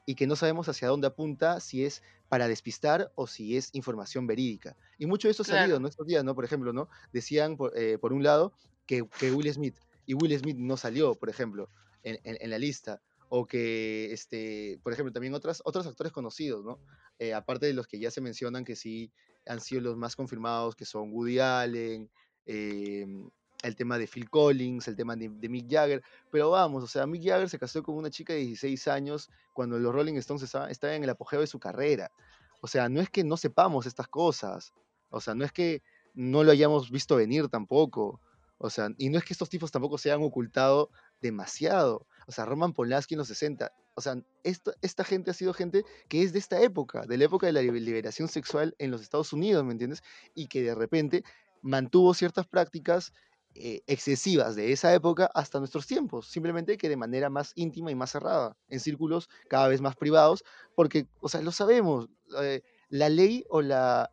[SPEAKER 1] y que no sabemos hacia dónde apunta, si es para despistar o si es información verídica. Y mucho de eso ha salido en estos días, ¿no? Por ejemplo, ¿no? Decían, por, eh, por un lado, que, que Will Smith y Will Smith no salió, por ejemplo, en, la lista. O que, este, por ejemplo, también otras, otros actores conocidos, ¿no? Eh, aparte de los que ya se mencionan que sí han sido los más confirmados, que son Woody Allen, em, el tema de Phil Collins, el tema de, Mick Jagger, pero vamos, o sea, Mick Jagger se casó con una chica de 16 años cuando los Rolling Stones estaban en el apogeo de su carrera. O sea, no es que no sepamos estas cosas, o sea, no es que no lo hayamos visto venir tampoco. O sea, y no es que estos tipos tampoco se hayan ocultado demasiado. O sea, Roman Polanski en los 60. O sea, esta gente ha sido gente que es de esta época, de la época de la liberación sexual en los Estados Unidos, ¿me entiendes? Y que de repente mantuvo ciertas prácticas eh, excesivas de esa época hasta nuestros tiempos, simplemente que de manera más íntima y más cerrada, en círculos cada vez más privados, porque, o sea, lo sabemos, eh, la ley o, la,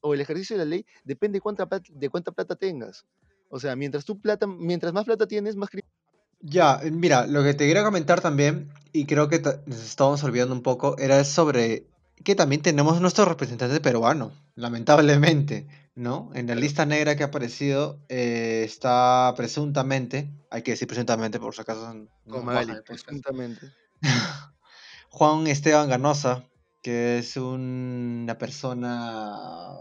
[SPEAKER 1] o, el ejercicio de la ley depende cuánta, de cuánta plata tengas. O sea, mientras tú plata, mientras más plata tienes, más
[SPEAKER 2] Ya, eh, mira, lo que te quería comentar también, y creo que nos estábamos olvidando un poco, era sobre que también tenemos nuestro representante peruano, lamentablemente, ¿no? En la lista negra que ha aparecido eh, está presuntamente, hay que decir presuntamente por si acaso.
[SPEAKER 1] No presuntamente.
[SPEAKER 2] Juan Esteban Ganosa, que es una persona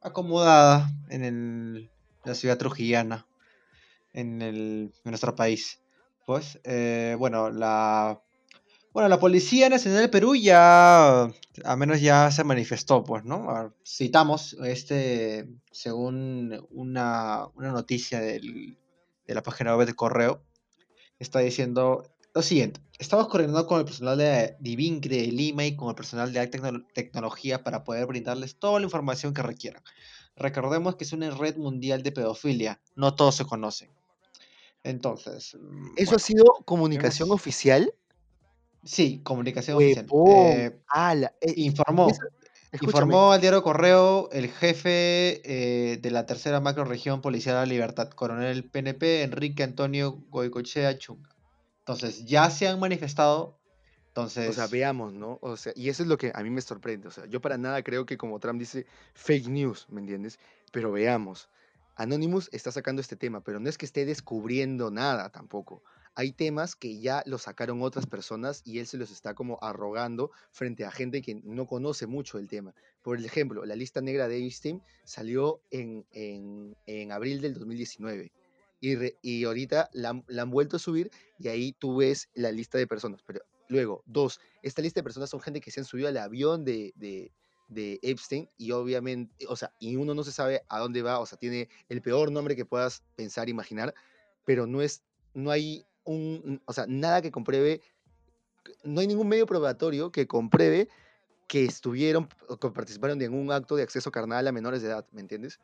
[SPEAKER 2] acomodada en el la ciudad trujillana en, el, en nuestro país. Pues, eh, bueno, la bueno, la Policía Nacional del Perú ya, al menos ya se manifestó, pues, ¿no? Ah, citamos, este, según una, una noticia del, de la página web de correo, está diciendo, lo siguiente, estamos coordinando con el personal de Divincre de Lima y con el personal de alta tecnología para poder brindarles toda la información que requieran. Recordemos que es una red mundial de pedofilia, no todos se conocen. Entonces.
[SPEAKER 1] Mm, ¿Eso ha sido comunicación oficial?
[SPEAKER 2] Sí, comunicación oficial. Eh, eh, informó. Informó al diario Correo el jefe eh, de la tercera macroregión policial de la libertad, coronel PNP Enrique Antonio Goicochea Chunga. Entonces, ya se han manifestado. Entonces...
[SPEAKER 1] O sea, veamos, ¿no? O sea, y eso es lo que a mí me sorprende. O sea, yo para nada creo que como Trump dice fake news, ¿me entiendes? Pero veamos. Anonymous está sacando este tema, pero no es que esté descubriendo nada tampoco. Hay temas que ya los sacaron otras personas y él se los está como arrogando frente a gente que no conoce mucho el tema. Por ejemplo, la lista negra de Einstein salió en, en abril del 2019 y, ahorita la, han vuelto a subir y ahí tú ves la lista de personas. Pero luego, dos, esta lista de personas son gente que se han subido al avión de, de, Epstein y obviamente, o sea, y uno no se sabe a dónde va, o sea, tiene el peor nombre que puedas pensar, imaginar, pero no es, no hay un, o sea, nada que compruebe, no hay ningún medio probatorio que compruebe que estuvieron o que participaron en un acto de acceso carnal a menores de edad, ¿me entiendes?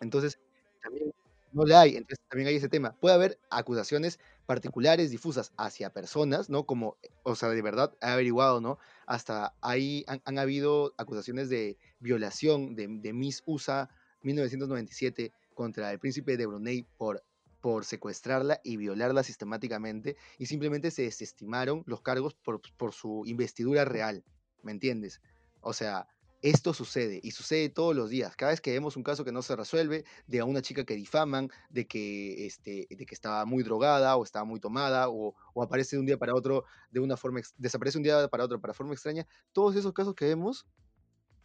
[SPEAKER 1] Entonces, también no le hay, entonces también hay ese tema. Puede haber acusaciones particulares difusas hacia personas, ¿no? Como, o sea, de verdad he averiguado, ¿no? Hasta ahí han, habido acusaciones de violación de, de, Miss USA 1997 contra el príncipe de Brunei por, por secuestrarla y violarla sistemáticamente y simplemente se desestimaron los cargos por, por su investidura real, ¿me entiendes? O sea, esto sucede y sucede todos los días. Cada vez que vemos un caso que no se resuelve, de a una chica que difaman, de que, este, de que estaba muy drogada o estaba muy tomada o, aparece de un día para otro de una forma, desaparece un día para otro para forma extraña, todos esos casos que vemos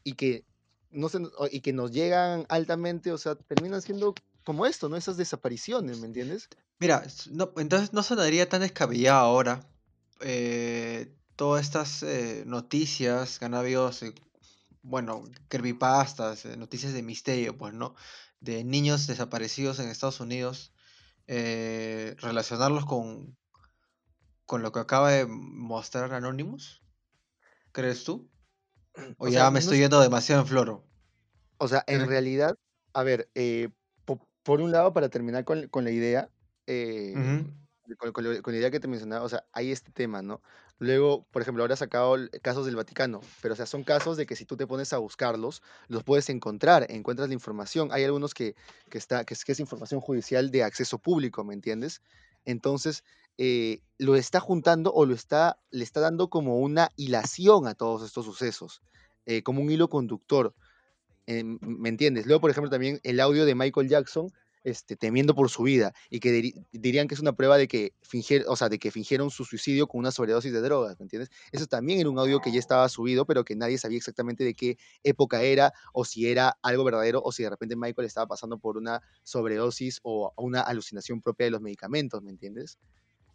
[SPEAKER 1] y que, no se, y que nos llegan altamente, o sea, terminan siendo como esto, ¿no? Esas desapariciones, ¿me entiendes?
[SPEAKER 2] Mira, entonces no sonaría tan descabellado ahora eh, todas estas eh, noticias que han habido bueno, creepypastas, eh, noticias de misterio, pues, ¿no? De niños desaparecidos en Estados Unidos, eh, relacionarlos con, con lo que acaba de mostrar Anonymous, ¿crees tú? O, ya me estoy yendo demasiado en floro.
[SPEAKER 1] O sea, en realidad, a ver, eh, por un lado, para terminar con, la idea, con, la idea que te mencionaba, o sea, hay este tema, ¿no? Luego, por ejemplo, ahora ha sacado casos del Vaticano, pero o sea, son casos de que si tú te pones a buscarlos, los puedes encontrar, encuentras la información. Hay algunos que, que está, que es, información judicial de acceso público, ¿me entiendes? Entonces, eh, lo está juntando o lo está, le está dando como una hilación a todos estos sucesos, eh, como un hilo conductor. Eh, ¿Me entiendes? Luego, por ejemplo, también el audio de Michael Jackson este, temiendo por su vida y que dirían que es una prueba de que, fingieron, o sea, de que fingieron su suicidio con una sobredosis de drogas, ¿me entiendes? Eso también era un audio que ya estaba subido, pero que nadie sabía exactamente de qué época era o si era algo verdadero o si de repente Michael estaba pasando por una sobredosis o una alucinación propia de los medicamentos, ¿me entiendes?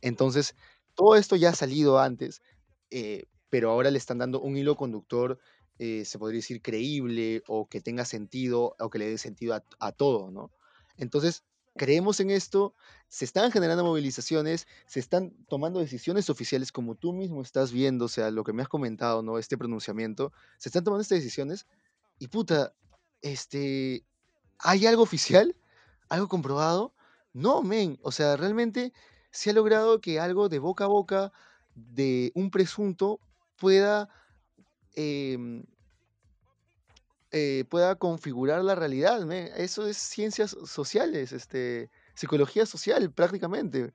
[SPEAKER 1] Entonces, todo esto ya ha salido antes, eh, pero ahora le están dando un hilo conductor eh, se podría decir, creíble o que tenga sentido o que le dé sentido a, a todo, ¿no? Entonces, creemos en esto, se están generando movilizaciones, se están tomando decisiones oficiales, como tú mismo estás viendo, o sea, lo que me has comentado, ¿no? Este pronunciamiento, se están tomando estas decisiones y puta, este, ¿hay algo oficial? ¿Algo comprobado? No, men, o sea, realmente se ha logrado que algo de boca a boca de un presunto pueda em, eh, pueda configurar la realidad. Eso es ciencias sociales, este, psicología social prácticamente.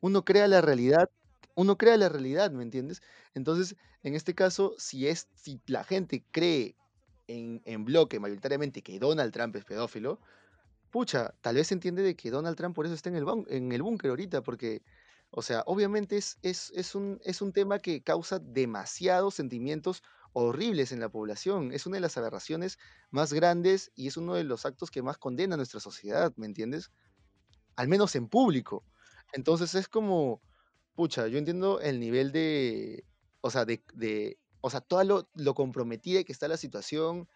[SPEAKER 1] Uno crea la realidad, uno crea la realidad, ¿me entiendes? Entonces, en este caso, si, es, si la gente cree en, en bloque mayoritariamente que Donald Trump es pedófilo, pucha, tal vez entiende de que Donald Trump por eso está en el, en el búnker ahorita, porque, o sea, obviamente es, es, es, un, es un tema que causa demasiados sentimientos horribles en la población. Es una de las aberraciones más grandes y es uno de los actos que más condena a nuestra sociedad, ¿me entiendes? Al menos en público. Entonces es como, pucha, yo entiendo el nivel de, o sea, de, de o sea, todo lo, lo comprometida que está la situación,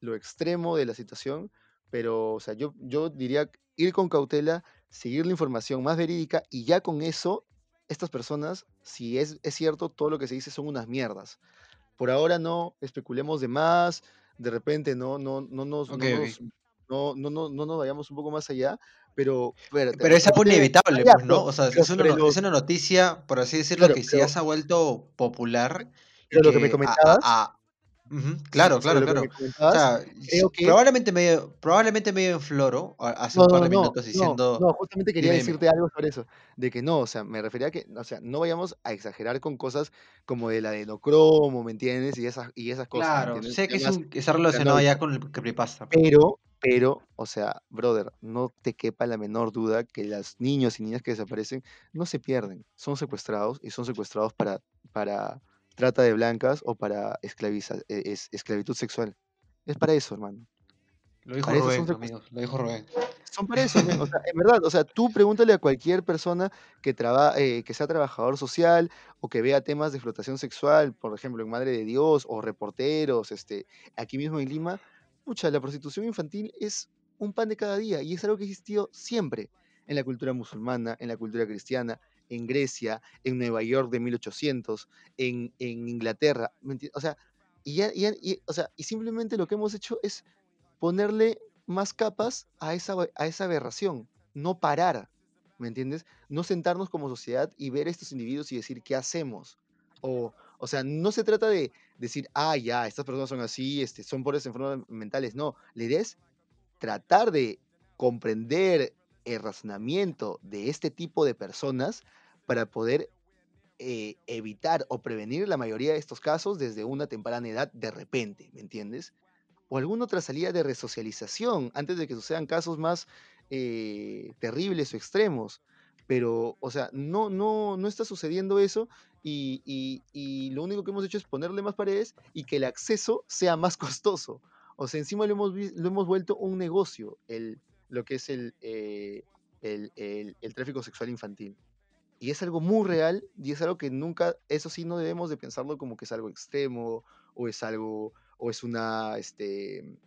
[SPEAKER 1] lo extremo de la situación, pero, o sea, yo, yo diría ir con cautela, seguir la información más verídica y ya con eso estas personas, si es, es cierto, todo lo que se dice son unas mierdas. Por ahora no especulemos de más, de repente no, no, no nos, no, no, no, no, nos vayamos un poco más allá, pero...
[SPEAKER 2] pero es algo inevitable, pues, ¿no? O sea, es una, es una, noticia, por así decirlo, que si ya se ha vuelto popular.
[SPEAKER 1] Pero lo que me comentabas...
[SPEAKER 2] Claro, claro, claro. O sea, probablemente, medio, probablemente medio en floro hace un par de minutos diciendo.
[SPEAKER 1] No, justamente quería decirte algo sobre eso. De que no, o sea, me refería a que, o sea, no vayamos a exagerar con cosas como de la adenocromo, ¿me entiendes? Y esas, y esas cosas.
[SPEAKER 2] Claro, sé que es un, está relacionado ya con el creepypasta.
[SPEAKER 1] Pero, pero, o sea, brother, no te quepa la menor duda que los niños y niñas que desaparecen no se pierden, son secuestrados y son secuestrados para, para trata de blancas o para esclaviza, e, esclavitud sexual. Es para eso, hermano.
[SPEAKER 2] Lo dijo Rubén, amigos, lo dijo Rubén.
[SPEAKER 1] Son para eso, o sea, en verdad, o sea, tú pregúntale a cualquier persona que, traba, eh, que sea trabajador social o que vea temas de explotación sexual, por ejemplo, en Madre de Dios o reporteros, este, aquí mismo en Lima, pucha, la prostitución infantil es un pan de cada día y es algo que existió siempre en la cultura musulmana, en la cultura cristiana, en Grecia, en Nueva York de 1800, en, en Inglaterra. O sea, y, o sea, y simplemente lo que hemos hecho es ponerle más capas a esa, a esa aberración, no parar, ¿me entiendes? No sentarnos como sociedad y ver a estos individuos y decir, ¿qué hacemos? O, o sea, no se trata de decir, ah, ya, estas personas son así, este, son por enfermedades mentales. No, la idea es tratar de comprender el razonamiento de este tipo de personas para poder eh, evitar o prevenir la mayoría de estos casos desde una temprana edad de repente, ¿me entiendes? O alguna otra salida de resocialización antes de que sucedan casos más eh, terribles o extremos. Pero, o sea, no, no, no está sucediendo eso y, lo único que hemos hecho es ponerle más paredes y que el acceso sea más costoso. O sea, encima lo hemos, lo hemos vuelto un negocio, el, lo que es el, eh, el, el, tráfico sexual infantil. Y es algo muy real y es algo que nunca, eso sí, no debemos de pensarlo como que es algo extremo o es algo, o es una, este,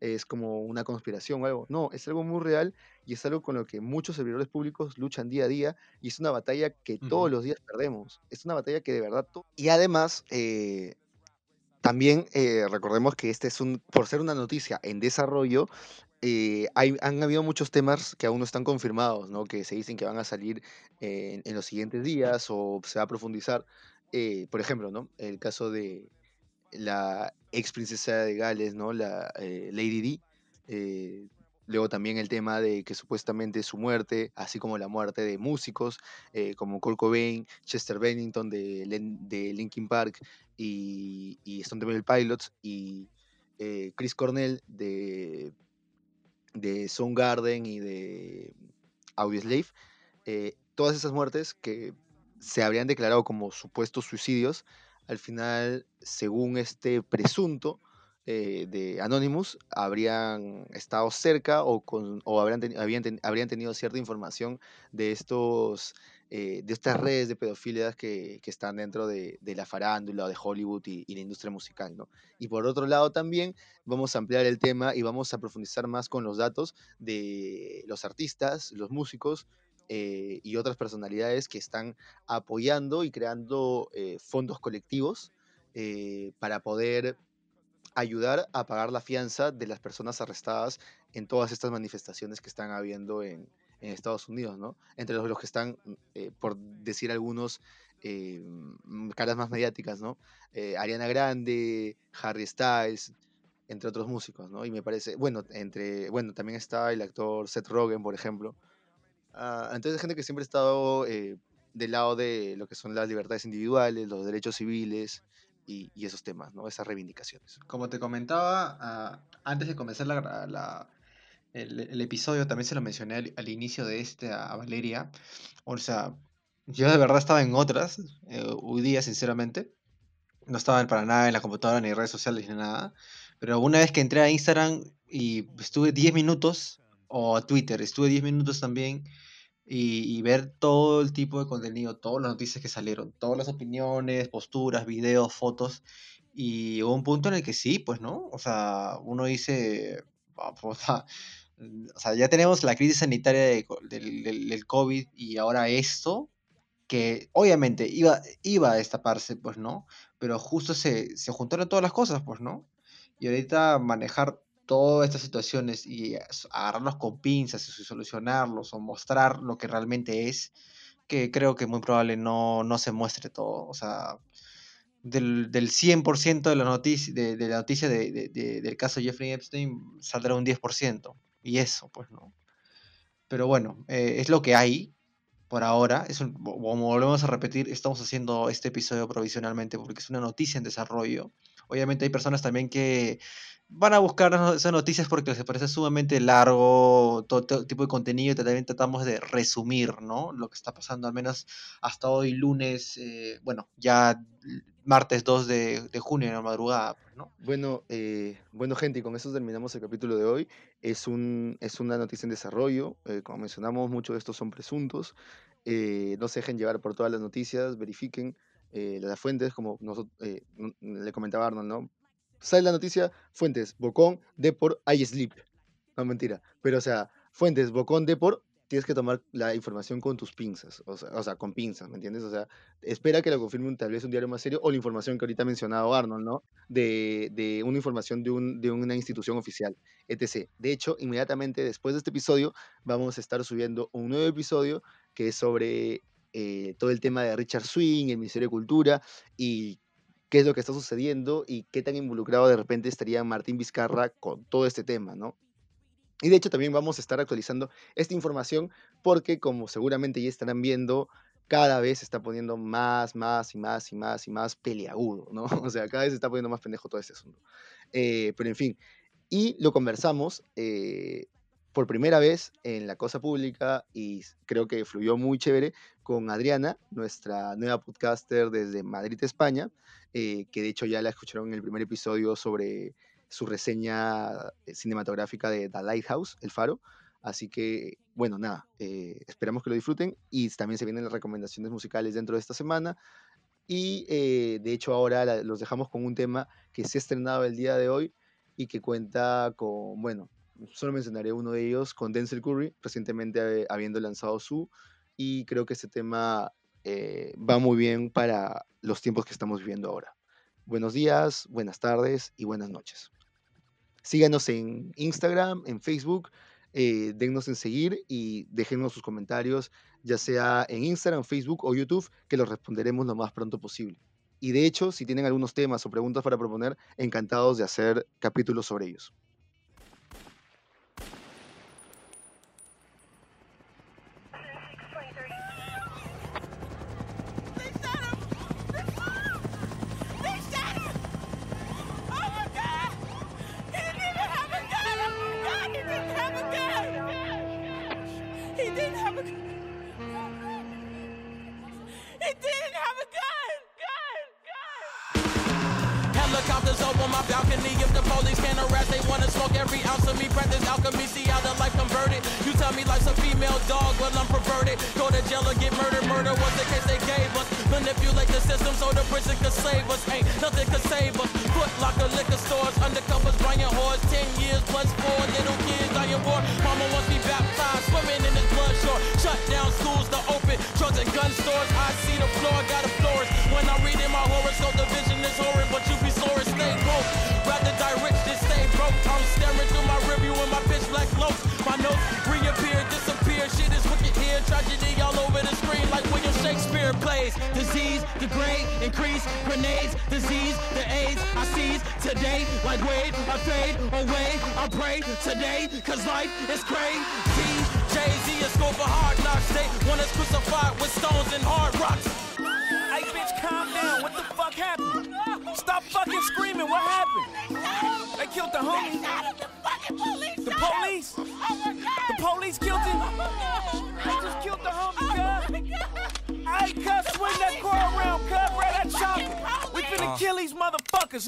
[SPEAKER 1] es como una conspiración o algo. No, es algo muy real y es algo con lo que muchos servidores públicos luchan día a día y es una batalla que todos los días perdemos. Es una batalla que de verdad... Y además, eh, también eh, recordemos que este es un, por ser una noticia en desarrollo, eh, han habido muchos temas que aún no están confirmados, que se dicen que van a salir en, los siguientes días o se va a profundizar. Eh, por ejemplo, ¿no? el caso de la ex princesa de Gales, ¿no? la Lady Di. luego también el tema de que supuestamente su muerte, así como la muerte de músicos como Kurt Cobain, Chester Bennington de, de Linkin Park y, y Stone Temple Pilots y Chris Cornell de de Soundgarden y de Audioslave, eh, todas esas muertes que se habrían declarado como supuestos suicidios, al final, según este presunto eh, de Anonymous, habrían estado cerca o, con, o habrían, habrían tenido cierta información de estos eh, de estas redes de pedofilia que, están dentro de, la farándula, de Hollywood y, la industria musical. ¿no? Y por otro lado también vamos a ampliar el tema y vamos a profundizar más con los datos de los artistas, los músicos eh, y otras personalidades que están apoyando y creando eh, fondos colectivos para poder ayudar a pagar la fianza de las personas arrestadas en todas estas manifestaciones que están habiendo en, en Estados Unidos, ¿no? Entre los, los que están, mm, eh, por decir algunos, eh, mm, caras más mediáticas, ¿no? Eh, Ariana Grande, Harry Styles, entre otros músicos, ¿no? Y me parece, bueno, entre, bueno, también está el actor Seth Rogen, por ejemplo. Uh, entonces, gente que siempre ha estado del lado de lo que son las libertades individuales, los derechos civiles y, y esos temas, ¿no? Esas reivindicaciones.
[SPEAKER 2] Como te comentaba, ah, antes de comenzar la, la el, episodio también se lo mencioné al, inicio de este a, Valeria. O sea, yo de verdad estaba en otras, eh, hoy día sinceramente. No estaba para nada en la computadora, ni redes sociales, ni nada. Pero una vez que entré a Instagram y estuve 10 minutos, o a Twitter, estuve 10 minutos también, y, ver todo el tipo de contenido, todas las noticias que salieron, todas las opiniones, posturas, videos, fotos, y hubo un punto en el que sí, pues, ¿no? O sea, uno dice, o sea, ya tenemos la crisis sanitaria del, del, COVID y ahora esto, que obviamente iba, iba a destaparse, pues, ¿no? Pero justo se, se juntaron todas las cosas, pues, ¿no? Y ahorita manejar todas estas situaciones y agarrarlos con pinzas y solucionarlos o mostrar lo que realmente es, que creo que muy probable no, no se muestre todo. O sea, del, del 100% de la noticia, de, de la noticia de, de, del caso Jeffrey Epstein saldrá un 10%. Y eso, pues no. Pero bueno, eh, es lo que hay por ahora. Es como volvemos a repetir, estamos haciendo este episodio provisionalmente porque es una noticia en desarrollo. Obviamente hay personas también que van a buscar esas noticias porque les parece sumamente largo todo, tipo de contenido y también tratamos de resumir, ¿no? Lo que está pasando, al menos hasta hoy, lunes, eh, bueno, ya martes 2 de, junio en la madrugada, pues, ¿no?
[SPEAKER 1] Bueno, eh, bueno, gente, y con eso terminamos el capítulo de hoy. Es, un, es una noticia en desarrollo. Eh, como mencionamos, muchos de estos son presuntos. no se dejen llevar por todas las noticias, verifiquen las fuentes, como nosotros, le comentaba Arnold, ¿no? Sale la noticia, fuentes, Bocón, Depor, I sleep. No, mentira. Pero, o sea, fuentes, Bocón, Depor, tienes que tomar la información con tus pinzas, o sea, o sea, con pinzas, ¿me entiendes? O sea, espera que lo confirme un, tal vez un diario más serio o la información que ahorita ha mencionado Arnold, ¿no? De, de una información de, un, de una institución oficial, etc. De hecho, inmediatamente después de este episodio, vamos a estar subiendo un nuevo episodio que es sobre eh, todo el tema de Richard Swing, el Ministerio de Cultura y qué es lo que está sucediendo y qué tan involucrado de repente estaría Martín Vizcarra con todo este tema, ¿no? Y de hecho también vamos a estar actualizando esta información porque como seguramente ya estarán viendo, cada vez se está poniendo más, más y más y más y más peleagudo, ¿no? O sea, cada vez se está poniendo más pendejo todo este asunto. Eh, pero en fin, y lo conversamos eh, por primera vez en la cosa pública y creo que fluyó muy chévere con Adriana, nuestra nueva podcaster desde Madrid, España, eh, que de hecho ya la escucharon en el primer episodio sobre su reseña eh, cinematográfica de The Lighthouse, El Faro. Así que, bueno, nada, eh, esperamos que lo disfruten y también se vienen las recomendaciones musicales dentro de esta semana. Y de hecho ahora los dejamos con un tema que se ha estrenado el día de hoy y que cuenta con, bueno, solo mencionaré uno de ellos, con Denzel Curry, recientemente habiendo lanzado su, y creo que este tema eh, va muy bien para los tiempos que estamos viviendo ahora. Buenos días, buenas tardes y buenas noches. Síganos en Instagram, en Facebook, eh, en seguir y déjenos sus comentarios, ya sea en Instagram, Facebook o YouTube, que los responderemos lo más pronto posible. Y de hecho, si tienen algunos temas o preguntas para proponer, encantados de hacer capítulos sobre ellos.
[SPEAKER 4] can harass, they wanna smoke every ounce of me. Practice alchemy, see how the life converted. You tell me life's a female dog, well I'm perverted. Go to jail or get murdered, murder was the case they gave us. Manipulate the system so the prison could save us. Ain't nothing could save us. Foot locker, liquor stores, undercovers, buying whores. Ten years plus four, little kids dying war. Mama wants me baptized, swimming in his blood shore. Shut down schools to open, drugs and gun stores. I see the floor, got a floors. When I read in my heart, Shakespeare
[SPEAKER 5] plays. Disease, the great increase, grenades, disease, the AIDS. I seize today like Wade. I fade away. I pray today, cause life is crazy.
[SPEAKER 4] Jay-Z is score for hard knocks. They want us crucified with stones and hard rocks. Hey,
[SPEAKER 5] bitch, calm down. What the fuck happened? Stop fucking screaming. What happened?
[SPEAKER 4] They killed the homie. The police. The
[SPEAKER 5] police killed him.
[SPEAKER 4] They just killed the
[SPEAKER 5] homie,
[SPEAKER 4] God.
[SPEAKER 5] I cuss when that car around, cut around. Uh-huh.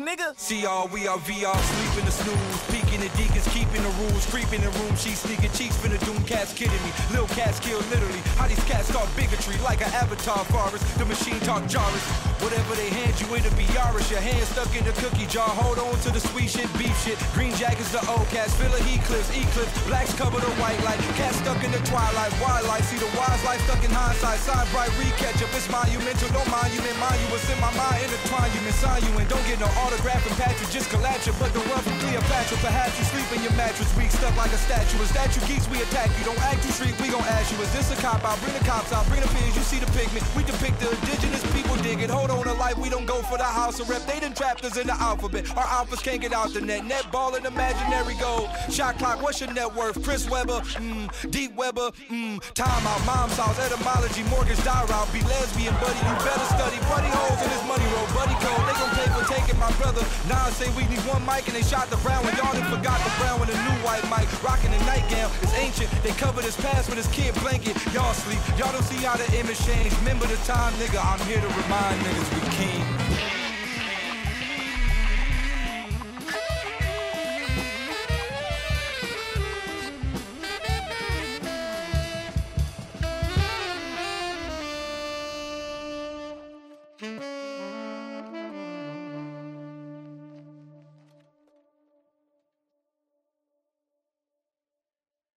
[SPEAKER 6] nigga. See all we are VR, sleeping the snooze, peeking the deacons, keeping the rules, creeping in room, she sneaking cheeks, finna doom cats kidding me. Lil cats kill literally. How these cats start bigotry like an avatar forest. The machine talk Jarvis. Whatever they hand you, it'll be Yarish. Your hand stuck in the cookie jar. Hold on to the sweet shit, beef shit. Green jackets, the old cats. Fill a heat clips, eclipse. Blacks cover the white light. Cats stuck in the twilight. Wildlife, see the wise life stuck in hindsight. Side bright, recatch up. It's monumental, no monument. Mind you, then mind you. what's in my mind. Intertwine you, sign you, and don't get no autograph and patch Just collapse you, but the run from Cleopatra. Perhaps you sleep in your mattress, weak stuck like a statue. A statue geeks, we attack you. Don't act too street, we gon' ask you. Is this a cop out? Bring the cops out, bring the pigs. You see the pigment. We depict the indigenous people dig it. Hold on to life, we don't go for the house of rep. They done trapped us in the alphabet. Our alphas can't get out the net. Net ball and imaginary goal. Shot clock, what's your net worth? Chris Webber, mmm. Deep Webber, mmm. Time out, mom's house, etymology, mortgage, die route. Be lesbian, buddy, you better study. Buddy holes in this money roll, buddy code. They gon' pay for taking my brother. I say we need one mic and they shot the brown one. Y'all done forgot the brown with a new white mic. Rocking a nightgown, it's ancient. They covered his past with his kid blanket. Y'all sleep, y'all don't see how the image changed. Remember the time, nigga, I'm here to remind niggas we king.